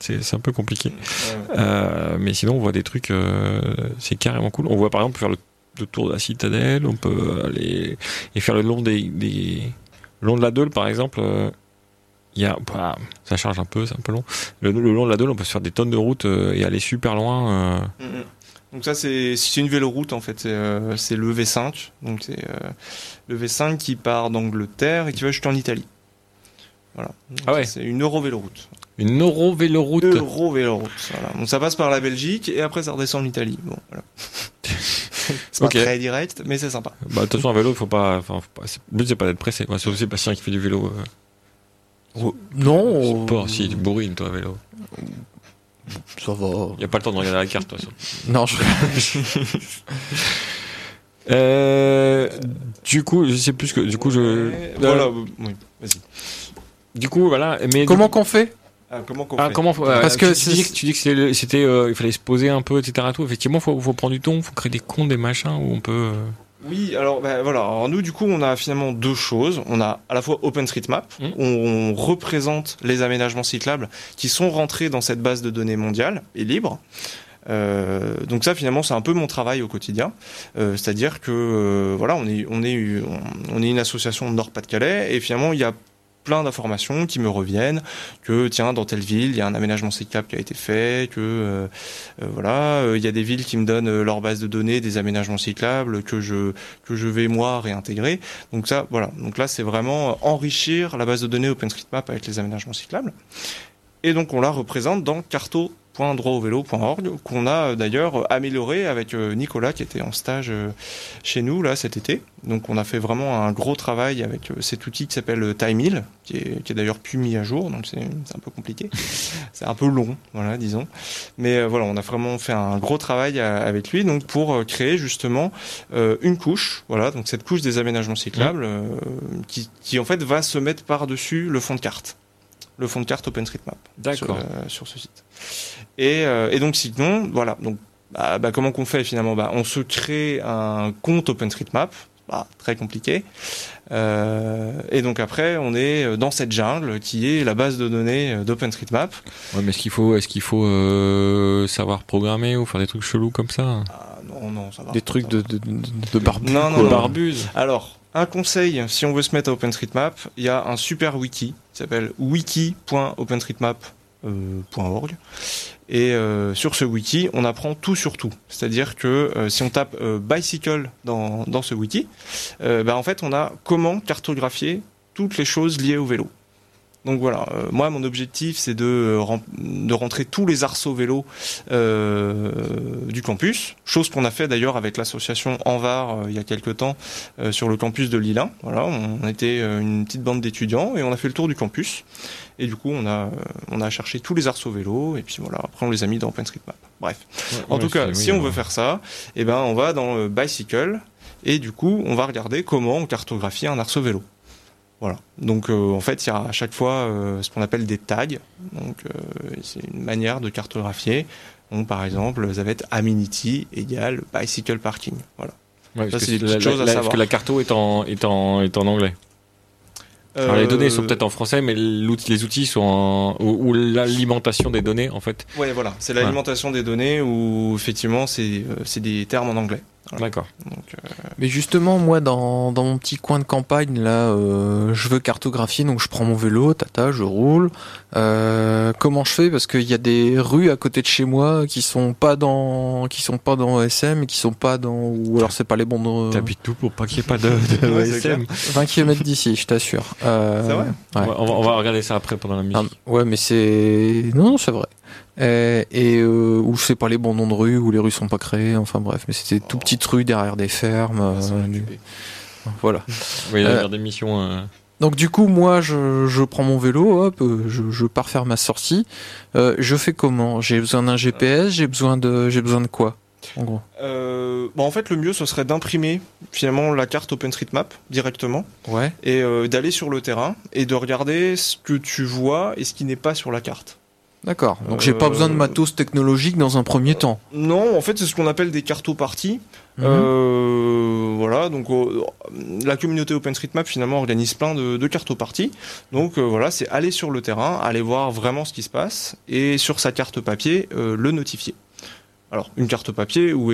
C'est, un peu compliqué. Euh, mais sinon, on voit des trucs, euh, c'est carrément cool. On voit par exemple faire le, le tour de la citadelle, on peut aller et faire le long des, des le long de la Deule par exemple. euh, Il y a, bah, ça charge un peu, c'est un peu long. Le, le long de la Deule, on peut se faire des tonnes de routes et aller super loin. euh. Mhm. Donc ça c'est une véloroute en fait, c'est euh, le V5. Donc c'est euh, le V5 qui part d'Angleterre et qui va jusqu'en Italie. Voilà. Donc Ah ouais. C'est une Euro-véloroute. Une euro-véloroute. Euro-véloroute. Voilà. Donc ça passe par la Belgique et après ça redescend en Italie. Bon, voilà. [laughs] c'est pas Ok. très direct, mais c'est sympa. Bah, attention, un vélo, il faut pas. Enfin, faut pas c'est- le but, c'est pas d'être pressé. Moi, c'est aussi Bastien qui fait du vélo. Euh, Non, sport, si, tu bourrines, toi, vélo. ça va. Il a pas le temps de regarder la carte, de toute façon. Non, je... [laughs] Euh, du coup, je sais plus que. Du coup, je. Ouais, Voilà, Euh, oui, vas-y. Du coup, voilà. Mais Comment qu'on fait? Ah, comment Ah, fait comment faut- euh, Parce que tu, dis que tu dis que c'était, euh, il fallait se poser un peu, etc. Tout. Effectivement, faut, faut prendre du temps, faut créer des comptes, des machins où on peut. euh, Oui, alors bah, voilà. Alors nous, du coup, on a finalement deux choses. On a à la fois OpenStreetMap, Mhm. où on représente les aménagements cyclables qui sont rentrés dans cette base de données mondiale et libre. Euh, donc ça, finalement, c'est un peu mon travail au quotidien. Euh, C'est-à-dire que euh, voilà, on est on est on, on est une association de Nord-Pas-de-Calais et finalement, il y a plein d'informations qui me reviennent que tiens dans telle ville il y a un aménagement cyclable qui a été fait que euh, euh, voilà euh, il y a des villes qui me donnent leur base de données des aménagements cyclables que je que je vais moi réintégrer. Donc ça voilà. Donc là c'est vraiment enrichir la base de données OpenStreetMap avec les aménagements cyclables. Et donc on la représente dans carto.droitauvelo.org qu'on a euh, d'ailleurs amélioré avec euh, Nicolas qui était en stage euh, chez nous là cet été. Donc on a fait vraiment un gros travail avec euh, cet outil qui s'appelle euh, TimeHill qui est, qui est d'ailleurs plus mis à jour donc c'est un peu compliqué. [laughs] c'est un peu long voilà disons. Mais euh, voilà on a vraiment fait un gros travail avec lui donc pour euh, créer justement euh, une couche voilà donc cette couche des aménagements cyclables euh, qui, qui en fait va se mettre par dessus le fond de carte le fond de carte OpenStreetMap sur, D'accord. euh, sur ce site. Et, euh, et donc sinon, voilà. Donc, bah, bah, comment qu'on fait finalement? Bah, On se crée un compte OpenStreetMap. Bah, très compliqué. Euh, et donc après, on est dans cette jungle qui est la base de données euh, d'OpenStreetMap. Ouais, mais est-ce qu'il faut, est-ce qu'il faut euh, savoir programmer ou faire des trucs chelous comme ça? Ah, non, non, ça va. Des trucs de, de, de, de barbu. Non, non, non. Barbuse. Alors, un conseil, si on veut se mettre à OpenStreetMap, il y a un super wiki qui s'appelle wiki.openstreetmap.org. Et euh, sur ce wiki, on apprend tout sur tout. C'est-à-dire que euh, si on tape euh, bicycle dans, ce wiki, euh, bah, en fait, on a comment cartographier toutes les choses liées au vélo. Donc voilà, euh, moi mon objectif c'est de, euh, rem- de rentrer tous les arceaux vélo euh, du campus, chose qu'on a fait d'ailleurs avec l'association Envar euh, il y a quelques temps euh, sur le campus de Lille 1. Voilà, on était une petite bande d'étudiants et on a fait le tour du campus. Et du coup, on a, on a cherché tous les arceaux vélo et puis voilà, après on les a mis dans OpenStreetMap. Bref. En tout cas, si on veut faire ça, eh ben, on va dans le bicycle et du coup, on va regarder comment on cartographie un arceau vélo. Voilà. Donc, euh, en fait, il y a à chaque fois euh, ce qu'on appelle des tags. Donc, euh, c'est une manière de cartographier. Donc, par exemple, ça va être amenity égale bicycle parking. Voilà. Ouais, Ça, c'est des petites choses à savoir. Parce que la carto est en, est en, est en anglais. Alors, les données sont peut-être en français, mais l'outil- les outils sont en, ou, ou l'alimentation des données, en fait. Ouais, voilà, c'est l'alimentation des données où effectivement c'est des termes en anglais. D'accord. Euh, Mais justement, moi, dans, dans mon petit coin de campagne, là, euh, je veux cartographier, donc je prends mon vélo, tata, je roule. Euh, comment je fais? Parce qu'il y a des rues à côté de chez moi qui sont pas dans, qui sont pas dans OSM, et qui sont pas dans, ou alors c'est pas les bons. euh, T'habites tout pour pas qu'il n'y ait pas de, de OSM. 20 km d'ici, je t'assure. Euh, C'est vrai? ouais. On, va, on regarder ça après pendant la Ah, musique. ouais, mais c'est non, non, c'est vrai. Euh, et euh, ou c'est pas les bons noms de rues, ou les rues sont pas créées. Enfin bref, mais c'était tout Oh. petites rues derrière des fermes. s'en euh, voilà. Oui, il y a Euh, des missions. euh, Donc du coup, moi, je, je prends mon vélo, hop, je, je pars faire ma sortie. Euh, je fais comment? J'ai besoin d'un GPS, j'ai besoin de, j'ai besoin de quoi En gros? Euh, bon, en fait, le mieux ce serait d'imprimer finalement la carte OpenStreetMap directement Ouais. et euh, d'aller sur le terrain et de regarder ce que tu vois et ce qui n'est pas sur la carte. D'accord. Donc j'ai pas Euh, besoin de matos technologique dans un premier temps. Non, en fait, c'est ce qu'on appelle des cartoparties. Mhm. Euh, voilà, donc euh, la communauté OpenStreetMap finalement organise plein de, de cartoparties. Donc euh, voilà, c'est aller sur le terrain, aller voir vraiment ce qui se passe et sur sa carte papier euh, le notifier. Alors une carte papier où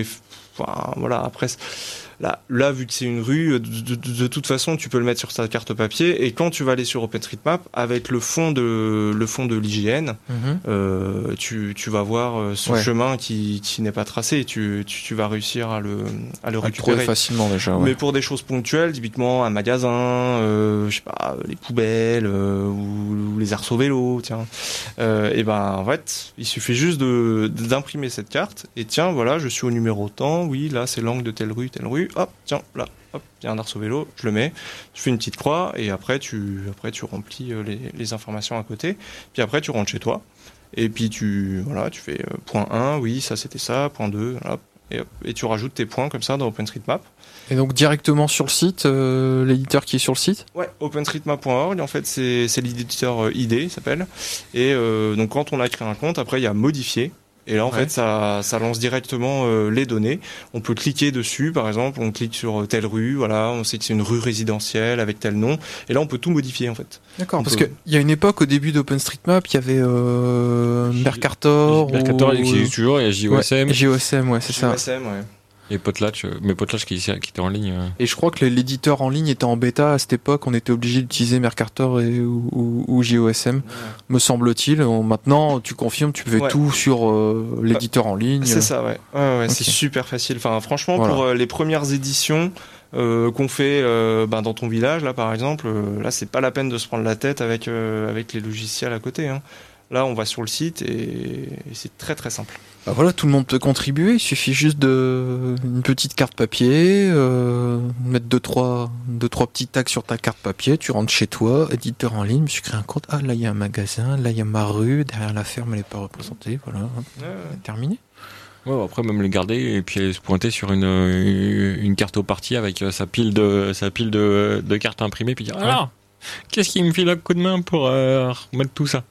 enfin, voilà après là, là vu que c'est une rue de, de- toute façon tu peux le mettre sur ta carte papier et quand tu vas aller sur OpenStreetMap avec le fond de le fond de l'IGN Mhm. euh, tu, tu vas voir euh, ce Ouais. chemin qui, qui n'est pas tracé et tu, tu, tu vas réussir à le, à le À récupérer. facilement déjà. ouais. Mais pour des choses ponctuelles, typiquement un magasin, euh, je sais pas, les poubelles euh, ou, ou les arceaux vélos, tiens. Euh, et ben en fait, il suffit juste de d'imprimer cette carte et tiens, voilà, je suis au numéro tant, oui, là c'est l'angle de telle rue, telle rue, hop, tiens, là, hop, il y a un arceau vélo, je le mets, je fais une petite croix et après tu après tu remplis euh, les, les informations à côté, puis après tu rentres chez toi et puis tu voilà, tu fais euh, point 1, oui, ça c'était ça, point 2, hop, et, hop, et tu rajoutes tes points comme ça dans OpenStreetMap. Et donc directement sur le site, euh, l'éditeur qui est sur le site? Ouais, OpenStreetMap.org, en fait, c'est l'éditeur ID, il s'appelle. Et euh, donc, quand on a créé un compte, après, il y a modifier. Et là, en Ouais. fait, ça, ça lance directement euh, les données. On peut cliquer dessus, par exemple, on clique sur telle rue, voilà, on sait que c'est une rue résidentielle avec tel nom. Et là, on peut tout modifier, en fait. D'accord. Parce peut- qu'il y a une époque au début d'OpenStreetMap, il y avait euh, Mercator. Mercator, ou- il existe toujours, il y a JOSM Ouais, JOSM, ouais, c'est ça. GSM, ouais. Et Potlatch, euh, mais Potlatch qui, qui était en ligne. euh. Et je crois que l'éditeur en ligne était en bêta à cette époque. On était obligé d'utiliser Mercator et, ou, ou- ou JOSM, me semble-t-il. Maintenant, tu confirmes, tu fais Ouais. tout sur euh, l'éditeur en ligne. C'est ça, ouais. ouais, ouais, C'est super facile. Enfin, franchement, Voilà. pour euh, les premières éditions euh, qu'on fait euh, ben, dans ton village, là, par exemple, euh, là, c'est pas la peine de se prendre la tête avec euh, avec les logiciels à côté. Hein. Là, on va sur le site et, et c'est très très simple. Bah voilà, tout le monde peut contribuer. Il suffit juste de une petite carte papier, euh, mettre deux trois, deux trois petits tags sur ta carte papier. Tu rentres chez toi, éditeur en ligne. Suis créé un compte. Ah là, il y a un magasin. Là, il y a ma rue. Derrière la ferme, elle est pas représentée. Voilà, terminé. Ouais, après même les garder et puis aller se pointer sur une, euh, une carte au parti avec euh, sa pile de sa pile de, de cartes imprimées puis dire alors qu'est-ce qui me file un coup de main pour euh, remettre tout Ça?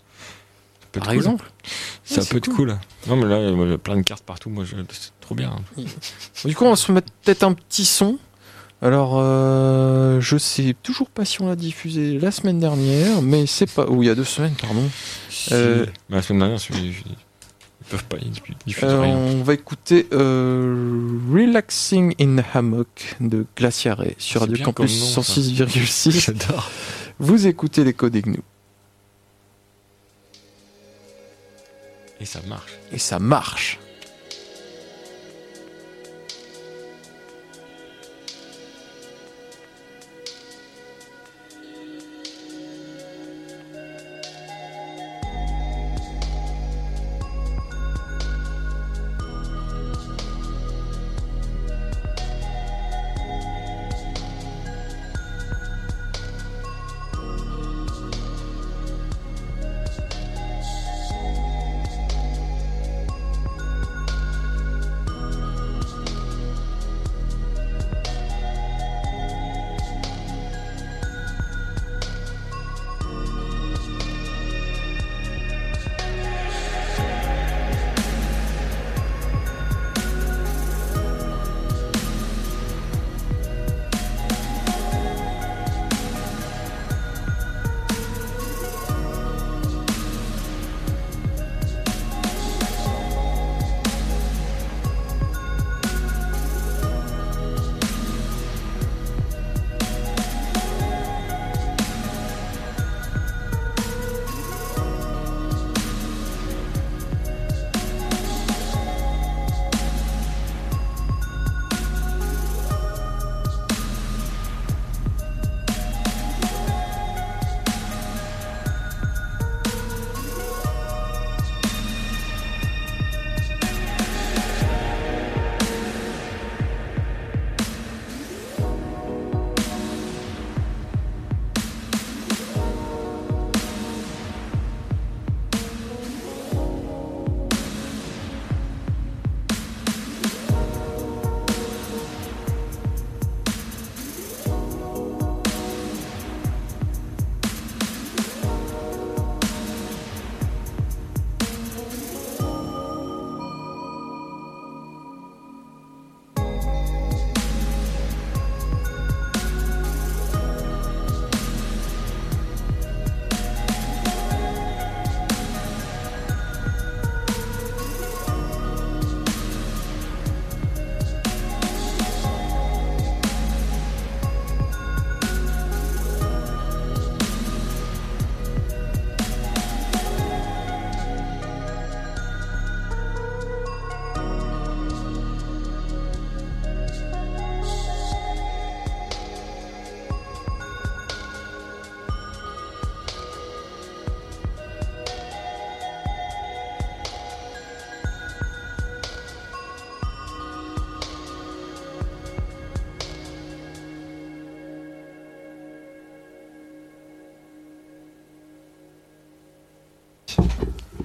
Peut être Par cool. exemple. ça peut être c'est cool. Non mais là moi, j'ai plein de cartes partout moi je- c'est trop bien. Du coup, on va se mettre peut-être un petit son. Alors, euh, je sais toujours pas si on l'a diffusé la semaine dernière, mais c'est pas. Ou il y a deux semaines, pardon. Euh, la semaine dernière je- ils peuvent pas ils Euh, rien. on va écouter euh, Relaxing in Hammock de Glaciare sur C'est Radio Campus comme nom, ça. 106,6. [laughs] J'adore. Vous écoutez les codes GNU. Et ça marche. Et ça marche.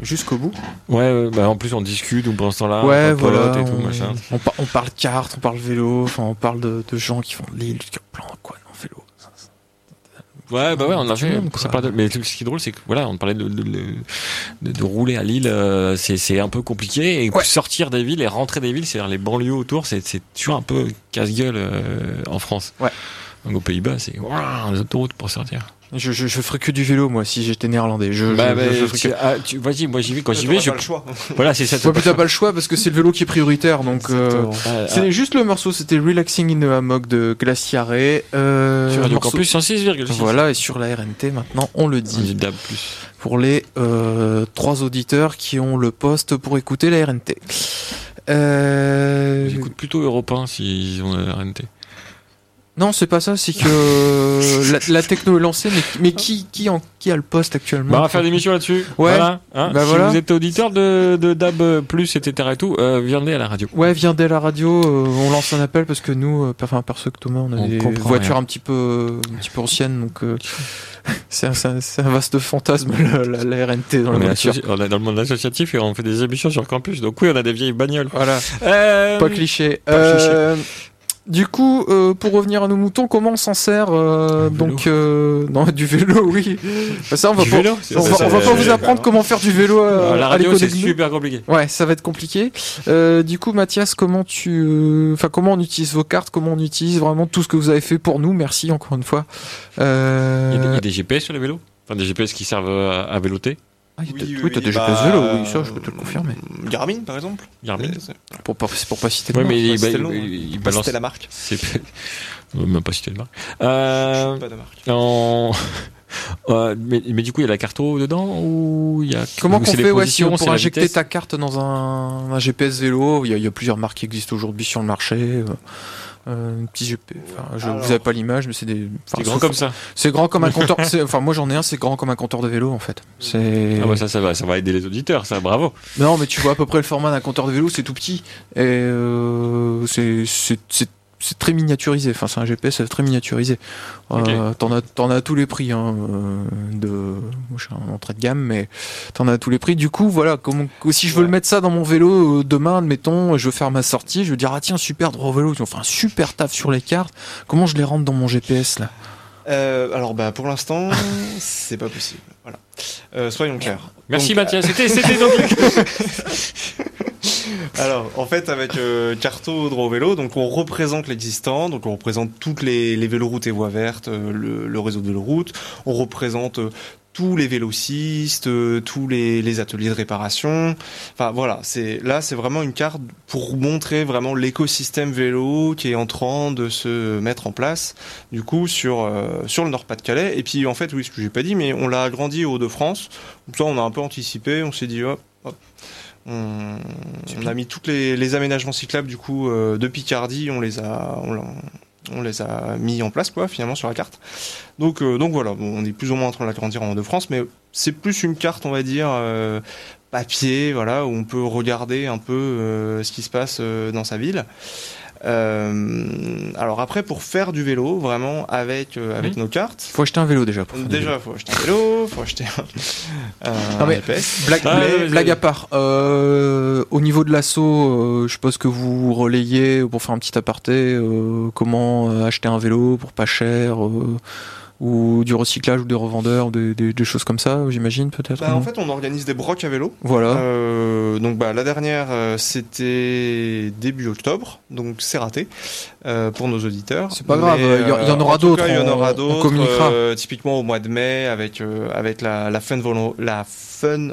Jusqu'au bout. Ouais, ouais, bah en plus on discute ou pendant ce temps-là, ouais, on voilà. et tout, on, machin. on, par- on parle cartes, on parle vélo, enfin on parle de, de gens qui font de l'île, qui plan quoi, non vélo. Ça, ça- Ouais, bah ouais, on a fait. monde, ça de- Mais ce qui est drôle, c'est que voilà, on parlait de, de, rouler à Lille, euh, c'est un peu compliqué. Et Ouais. sortir des villes et rentrer des villes, c'est-à-dire les banlieues autour, c'est toujours un peu casse-gueule euh, en France. Ouais. Donc aux Pays-Bas, c'est waouh, les autoroutes pour sortir. Je, je, je ferais que du vélo moi si j'étais néerlandais. Je, bah, je- bah, je ferais tu- que- ah, tu- vas-y, moi j'y vais. Quand j'y vais, je. pas le choix. [laughs] Voilà, c'est ça. Ouais, mais t'as pas le choix parce que c'est le vélo qui est prioritaire donc. euh. Ah, C'est juste le morceau, c'était Relaxing in the Hammock de Glaciare. Euh, sur Radio morceau- Campus 106,6. Voilà, et sur la RNT maintenant, on le dit. Du DAB+. Pour les euh, trois auditeurs qui ont le poste pour écouter la RNT. Euh, J'écoute plutôt européen s'ils ont la RNT. Non, c'est pas ça, c'est que la, la techno est lancée, mais, mais qui, qui, en, qui a le poste actuellement Bah, on va faire des missions là-dessus. Ouais. Voilà. hein. Bah, si voilà. vous êtes auditeur de, de DAB+, etc. et tout, euh, viendez à la radio. Ouais, viens dès la radio, euh, on lance un appel parce que nous, euh, enfin perso que Thomas, on a On des voitures rien. un petit peu, un petit peu anciennes, donc euh, [laughs] c'est un, un- vaste fantasme la, la- la RNT dans On est, voiture. on est dans le monde associatif et on fait des émissions sur campus. Donc oui, on a des vieilles bagnoles. Voilà, Euh, pas cliché. pas Euh, Du coup, euh, pour revenir à nos moutons, comment on s'en sert euh. Donc, euh, non, du vélo, oui. Bah, ça, on va Du pas, vélo, on va, c'est- on va pas vous apprendre comment faire du vélo euh, à la radio, c'est super compliqué. Ouais, ça va être compliqué. Euh, du coup, Mathias, comment tu, euh, enfin, comment on utilise vos cartes, comment on utilise vraiment tout ce que vous avez fait pour nous? Merci encore une fois. Euh... Il y, a des, il y a des GPS sur les vélos? Enfin, des GPS qui servent à, à véloter? Ah, Oui, oui, oui, t'as des bah, GPS vélo, oui, ça, je peux te le confirmer. Garmin, par exemple. Garmin C'est- Pour pas, c'est pour pas citer Ouais, nom. mais pas il, citer bah, le hein. balance. La marque. C'est [laughs] on même pas citer le marque. Je Euh, suis pas de marque. en... [laughs] euh, mais, mais du coup, il y a la carte dedans ou il y a Comment les fait ouais, si on- pour la injecter ta carte dans un, un GPS vélo il y, y a plusieurs marques qui existent aujourd'hui sur le marché. Euh, un petit GP. Enfin, je, Alors- vous avez pas l'image, mais c'est des. enfin, C'est grand comme ça. C'est grand comme un [laughs] compteur. Enfin, moi j'en ai un, c'est grand comme un compteur de vélo en fait. C'est. Ah bah ça, ça va, ça va aider les auditeurs, ça, bravo. Non, mais tu vois à peu près le format d'un compteur de vélo, c'est tout petit. Et euh, c'est- c'est très miniaturisé. Enfin, c'est un GPS très miniaturisé. Euh, T'en as, t'en as à tous les prix. Hein, euh, de, moi, je suis en entrée de gamme, mais t'en as à tous les prix. Du coup, voilà, comme, si je veux Ouais. le mettre ça dans mon vélo euh, demain, admettons, je veux faire ma sortie, je veux dire ah tiens super droit au vélo, ils ont fait un super taf sur les cartes. Comment je les rentre dans mon GPS là? Euh, alors, bah, pour l'instant, [laughs] c'est pas possible. Voilà. Euh, soyons clairs. Merci Donc, Mathias, c'était c'était donc [laughs] [laughs] Alors, en fait, avec euh, Carto Droit au vélo, donc on représente l'existant, donc on représente toutes les, véloroutes et voies vertes, euh, le, réseau de véloroutes, on représente euh, tous les vélocistes, tous les, ateliers de réparation. Enfin voilà, c'est là c'est vraiment une carte pour montrer vraiment l'écosystème vélo qui est en train de se mettre en place. Du coup sur sur le Nord-Pas-de-Calais et puis en fait oui ce que j'ai pas dit mais on l'a agrandi au Hauts-de-France. Comme ça on a un peu anticipé, on s'est dit hop, hop on, a mis tous les, aménagements cyclables du coup euh, de Picardie, on les a on, les a mis en place quoi finalement sur la carte. Donc euh, donc voilà, on est plus ou moins en train de l'agrandir en Hauts-de-France, mais c'est plus une carte on va dire euh, papier, voilà où on peut regarder un peu ce qui se passe dans sa ville. Euh, alors après pour faire du vélo vraiment avec euh, avec nos cartes. Faut acheter un vélo déjà. Pour faire. Déjà, faut acheter un vélo, faut acheter un, Non, mais-. Blague, Ah, blague- à part, euh, au niveau de l'assaut, euh, je suppose que vous relayez pour faire un petit aparté euh, comment acheter un vélo pour pas cher, euh, ou du recyclage ou des revendeurs, des, des- des choses comme ça, j'imagine peut-être. Bah, en fait, on organise des brocs à vélo. voilà. Euh, donc bah, la dernière, euh, c'était début octobre, donc c'est raté euh, pour nos auditeurs. C'est pas grave, il y en- aura d'autres, Il y en aura on d'autres. communiquera. typiquement au mois de mai avec avec la, la fun la fun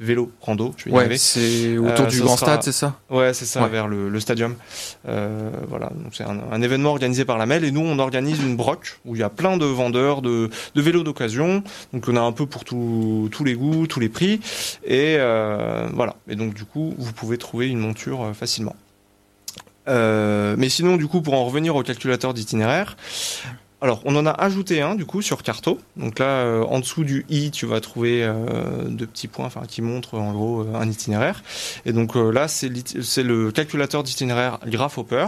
vélo rando. Je vais y ouais, arriver. c'est autour Euh, du ce grand sera- stade, c'est ça Ouais, c'est ça, Ouais. vers le, le stadium. Euh, voilà, donc c'est un, un événement organisé par la MEL et nous on organise une broc où il y a plein de vendeurs de, de vélos d'occasion. Donc on a un peu pour tout- tous les goûts, tous les prix et euh, voilà. Et donc du coup vous pouvez trouver une monture facilement. Mais sinon du coup pour en revenir au calculateur d'itinéraire. Alors, on en a ajouté un du coup sur Carto. Donc là, euh, en dessous du i, tu vas trouver euh, deux petits points, enfin qui montrent en gros euh, un itinéraire. Et donc euh, là, c'est c'est le calculateur d'itinéraire Grasshopper.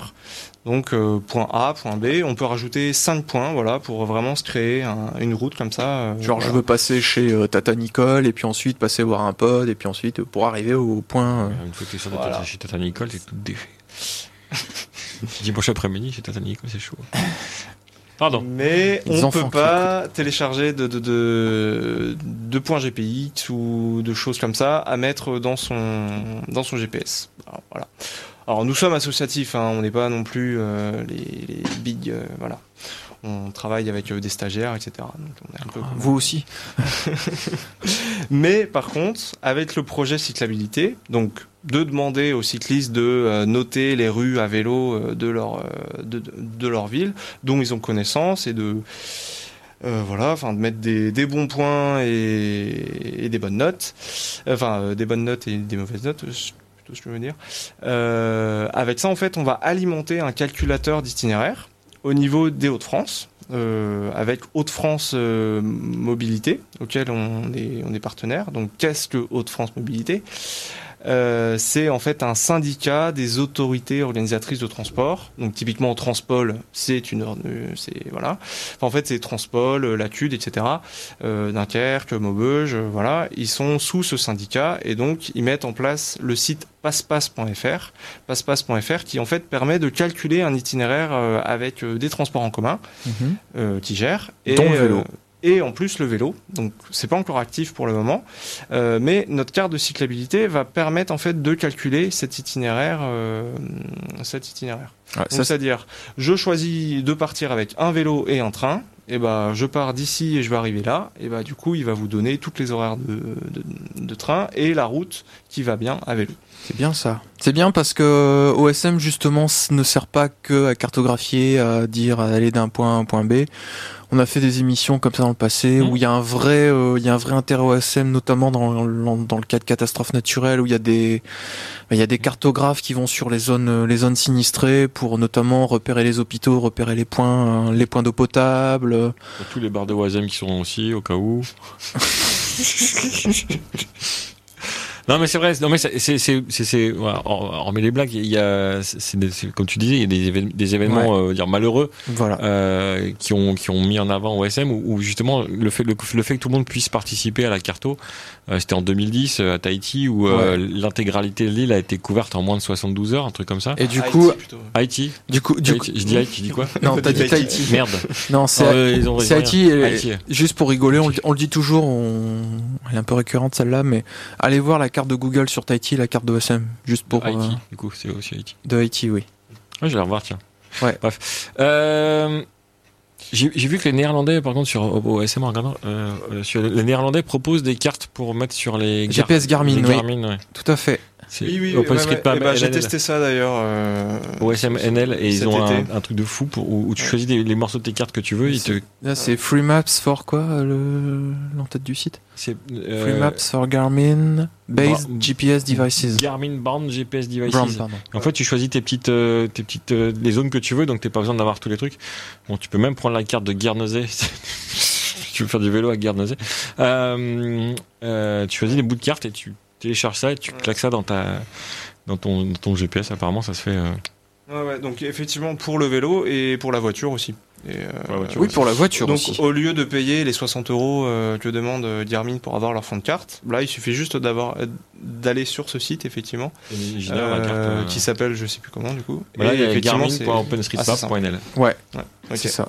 Donc euh, point A, point B. On peut rajouter 5 points, voilà, pour vraiment se créer un- une route comme ça. euh, Genre, je veux passer chez euh, Tata Nicole, et puis ensuite passer voir un pod, et puis ensuite euh, pour arriver au point. euh, Une fois que tu es sur Voilà. chez Tata Nicole, t'es tout défait. [laughs] Dimanche après-midi, chez Tata Nicole, c'est chaud. Pardon. Mais Les on enfants peut pas télécharger de, de, de, de points GPX ou de choses comme ça à mettre dans son, dans son GPS. Alors, voilà. Alors nous sommes associatifs, hein, on n'est pas non plus euh, les, les big, euh, voilà. On travaille avec euh, des stagiaires, etc. Donc on est un peu comme- Vous aussi. [laughs] mais par contre, avec le projet cyclabilité, donc de demander aux cyclistes de euh, noter les rues à vélo euh, de leur euh, de, leur ville, dont ils ont connaissance, et de voilà, enfin de mettre des, bons points et, des bonnes notes, enfin des bonnes notes et des mauvaises notes. plutôt ce que je veux dire. Avec ça, en fait, on va alimenter un calculateur d'itinéraire au niveau des Hauts-de-France, avec Hauts-de-France Mobilité, auquel on est, on est partenaire. Donc, qu'est-ce que Hauts-de-France Mobilité? Euh, C'est en fait un syndicat des autorités organisatrices de transport. Donc, typiquement, Transpol, c'est une, euh, c'est voilà. Enfin, en fait, c'est Transpol, euh, la CUD, etc. Euh, Dunkerque, Maubeuge, voilà. Ils sont sous ce syndicat et donc ils mettent en place le site passepasse.fr, passepasse.fr qui en fait permet de calculer un itinéraire avec des transports en commun euh, qui gèrent et Dont le vélo. Et en plus le vélo. Donc c'est pas encore actif pour le moment, euh, mais notre carte de cyclabilité va permettre en fait de calculer cet itinéraire, euh, cet itinéraire. Ouais, Donc, ça, c'est-à-dire, je choisis de partir avec un vélo et un train. Et ben, je pars d'ici et je vais arriver là. Et ben, du coup, il va vous donner toutes les horaires de, de, de train et la route qui va bien à vélo. C'est bien ça. C'est bien parce que OSM justement ne sert pas que à cartographier, à dire à aller d'un point A à un point B. On a fait des émissions comme ça dans le passé Mhm. où il y a un vrai, euh, il y a un vrai intérêt OSM, notamment dans, dans, dans le cas de catastrophes naturelles où il y a des, il y a des cartographes qui vont sur les zones, euh, les zones sinistrées pour notamment repérer les hôpitaux, repérer les points, euh, les points d'eau potable. euh, tous les bars de Wazem qui sont aussi, au cas où. [laughs] Non mais c'est vrai, non mais c'est c'est c'est c'est- c'est- voilà, hors- hormis les blagues, il y a des- comme tu disais, il y a des, évén- des événements euh, dire malheureux Voilà. euh, qui ont qui ont mis en avant OSM où, où justement le fait le, le fait que tout le monde puisse participer à la carto, c'était en 2010 euh, à Tahiti où euh, l'intégralité de l'île a été couverte en moins de 72 heures, un truc comme ça. Et du Haïti, coup. Haïti, du coup, du coup, Tahiti, je dis Haïti, je dis quoi non, t'as dit Tahiti. Merde. Non, c'est euh, ils ont C'est raison, Haïti, Haïti. juste pour rigoler, on, le- on le dit toujours, on, elle est un peu récurrente celle-là, mais allez voir la carte de Google sur Tahiti, la carte de OSM, juste pour Haïti, euh, du coup, c'est aussi Haïti. de Haïti, oui. Ouais, je vais la revoir, tiens. Ouais. Bref. Euh, j'ai vu que les Néerlandais, par contre, sur regardant, euh, euh, sur- les Néerlandais proposent des cartes pour mettre sur les gar- GPS Garmin, les oui. Garmin, ouais. Tout à fait. Oui, oui, ouais, ouais. OpenStreetMap Eh ben, j'ai testé ça d'ailleurs. euh, OSM NL et ils ont un, un truc de fou pour, où, où tu Ouais. choisis des- les morceaux de tes cartes que tu veux. Te, Là, c'est Free Maps for quoi, euh, le l'entête du site? C'est, euh, Free Maps for Garmin Based Bra- GPS Devices. Garmin Bound GPS Devices. En fait, tu choisis tes petites, euh, tes petites, euh, les zones que tu veux, donc t'as pas besoin d'avoir tous les trucs. Bon, tu peux même prendre la carte de Guernesey. [laughs] tu veux faire du vélo à Guernesey. Tu choisis des bouts de carte et tu télécharges ça et tu claques ça dans ta, dans ton, dans ton GPS. Apparemment, ça se fait. euh, Ouais, ouais, donc effectivement pour le vélo et pour la voiture aussi. Et, euh, Pour la voiture Oui, pour la voiture donc aussi. au lieu de payer les 60 euros euh, que demande Garmin pour avoir leur fond de carte, là il suffit juste d'avoir d'aller sur ce site effectivement, la euh, carte. euh, qui s'appelle je sais plus comment du coup. voilà, Et il y a effectivement, c'est- garmin.openstreetmap.nl. Ouais, Ok. c'est ça.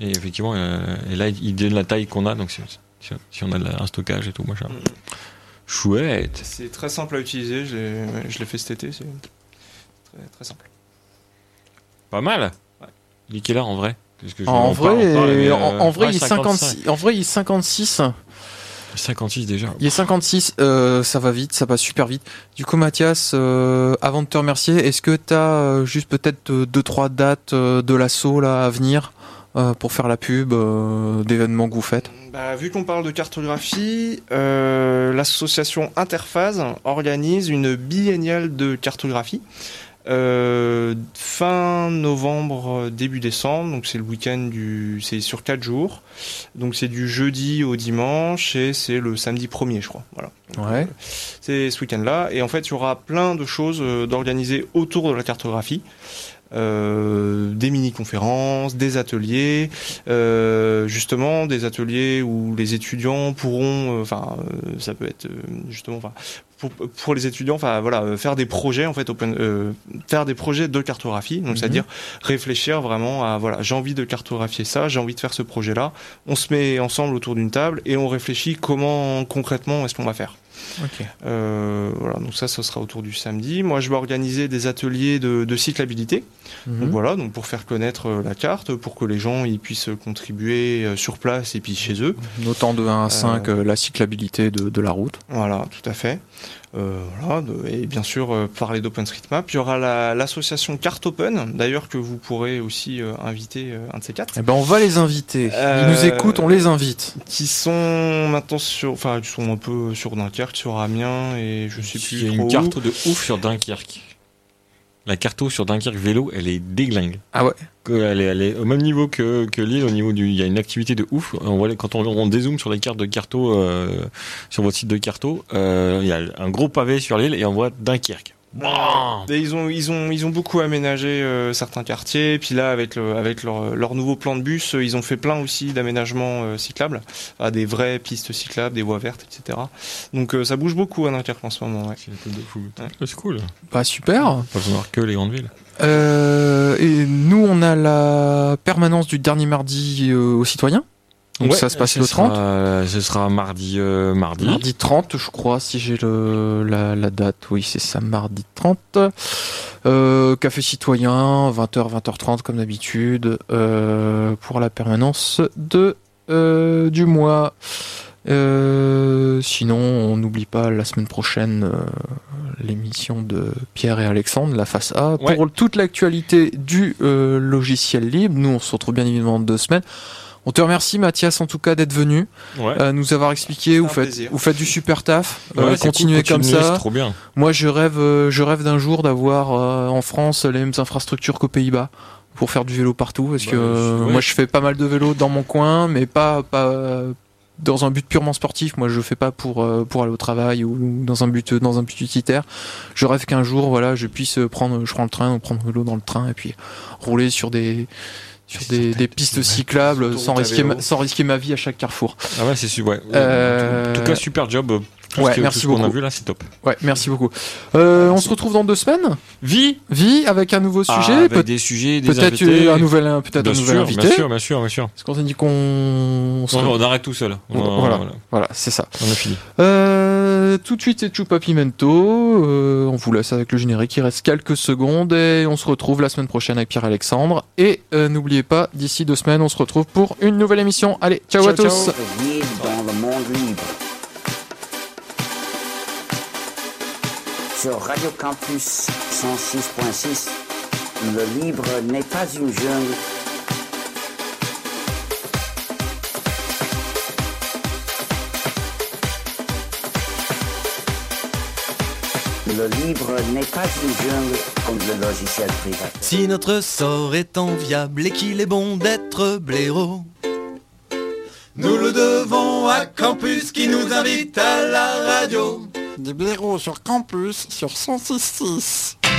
Et effectivement, euh, et là, il donne la taille qu'on a, donc si, si- si on a un stockage et tout, machin. Mm. Chouette. C'est très simple à utiliser, je l'ai fait cet été, c'est très, très simple. Pas mal. Ouais. Il est heure en vrai Parce que je- En vrai, parle- mais, en, euh, en vrai, ouais, il est 56. En vrai, il est 56. 56 déjà. Il est 56, euh, ça va vite, ça va super vite. Du coup, Mathias, euh, avant de te remercier, est-ce que tu as juste peut-être euh, deux trois dates euh, de l'assaut là à venir? euh, pour faire la pub euh, d'événements que vous faites Bah, vu qu'on parle de cartographie, euh, l'association Interphase organise une biennale de cartographie. Euh, fin novembre, début décembre. Donc c'est le week-end du, c'est sur quatre jours. Donc c'est du jeudi au dimanche et c'est le samedi premier, je crois. Voilà. Ouais. C'est ce week-end-là. Et en fait, il y aura plein de choses d'organiser autour de la cartographie. Euh, des mini-conférences, des ateliers, euh, justement des ateliers où les étudiants pourront, euh, enfin, ça peut être justement, enfin, pour, pour, les étudiants, enfin voilà, faire des projets en fait, open, faire des projets de cartographie, donc c'est-à-dire mhm. réfléchir vraiment à voilà, j'ai envie de cartographier ça, j'ai envie de faire ce projet-là. On se met ensemble autour d'une table et on réfléchit comment concrètement est-ce qu'on va faire. Euh, voilà, donc ça, ce sera autour du samedi. Moi, je vais organiser des ateliers de, de cyclabilité. Donc mhm. voilà, donc pour faire connaître euh, la carte, pour que les gens ils puissent contribuer euh, sur place et puis chez eux. Notant de 1 à 5 la cyclabilité de, de, la route. Voilà, tout à fait. Euh, voilà, et bien sûr euh, parler d'OpenStreetMap. Il y aura l'association Carte Open, d'ailleurs que vous pourrez aussi euh, inviter un de ces quatre. Eh ben on va les inviter. Ils nous écoutent, on les invite. Qui sont maintenant sur, enfin, ils sont un peu sur Dunkerque, sur Amiens et je sais plus. Il y a une carte de ouf sur Dunkerque. La carte sur Dunkerque vélo, elle est déglingue. Ah ouais elle est, elle est au même niveau que, que l'île, au niveau du. Il y a une activité de ouf. On voit, quand on, on dézoome sur les cartes de Carto, euh, sur votre site de Carto, euh, il y a un gros pavé sur l'île et on voit Dunkerque. Et ils ont ils ont ils ont beaucoup aménagé euh, certains quartiers. Puis là avec le, avec leur, leur nouveau plan de bus, euh, ils ont fait plein aussi d'aménagements euh, cyclables, à des vraies pistes cyclables, des voies vertes, etc. Donc ça bouge beaucoup à Dunkerque en ce moment. Ouais. C'est cool. Pas bah, super. Pas besoin que les grandes villes. et nous on a la permanence du dernier mardi aux citoyens. Donc ça se passe le 30 Ce sera mardi, euh, mardi. Mardi 30, je crois, si j'ai le, la, la, date. Oui, c'est ça, mardi 30. Euh, café citoyen, 20h, 20h30 comme d'habitude, euh, pour la permanence de euh, du mois. Euh, sinon, on n'oublie pas la semaine prochaine l'émission de Pierre et Alexandre, la face A, pour toute l'actualité du logiciel libre. Nous, on se retrouve bien évidemment dans deux semaines. On te remercie Mathias en tout cas d'être venu, euh, nous avoir expliqué. Vous faites, vous faites du super taf. Euh, continuez comme ça. Trop bien. Moi je rêve, euh, je rêve d'un jour d'avoir en France les mêmes infrastructures qu'aux Pays-Bas pour faire du vélo partout. Parce que bah, moi je fais pas mal de vélo dans mon coin, mais pas pas dans un but purement sportif. Moi je fais pas pour pour aller au travail ou dans un but dans un but utilitaire. Je rêve qu'un jour voilà je puisse prendre, je prends le train, prendre le vélo dans le train et puis rouler sur des sur des, pistes cyclables sans risquer, ma, sans risquer ma vie à chaque carrefour. Ah ouais, c'est super. Ouais. Euh, en tout cas, super job. Ouais, merci beaucoup. On a vu là, c'est top. Ouais, merci beaucoup. Euh, on se retrouve dans deux semaines. Vie, vie avec un nouveau ah, sujet. Peut des sujets, des peut-être un nouvel, peut-être un nouvel invité. Bien sûr, bien sûr, bien sûr. Parce qu'on s'est dit qu'on. On, arrête tout seul. voilà, voilà, c'est ça. On a fini. Euh, tout de suite, c'est Chupa Pimento. Euh, on vous laisse avec le générique. Il reste quelques secondes et on se retrouve la semaine prochaine avec Pierre Alexandre. Et euh, n'oubliez pas, d'ici deux semaines, on se retrouve pour une nouvelle émission. Allez, ciao, ciao à tous. sur Radio Campus 106.6. Le libre n'est pas une jungle. Le livre n'est pas une jungle comme le logiciel privé. Si notre sort est enviable et qu'il est bon d'être blaireau, nous le devons à Campus qui nous invite à la radio des blaireaux sur campus sur 106.6.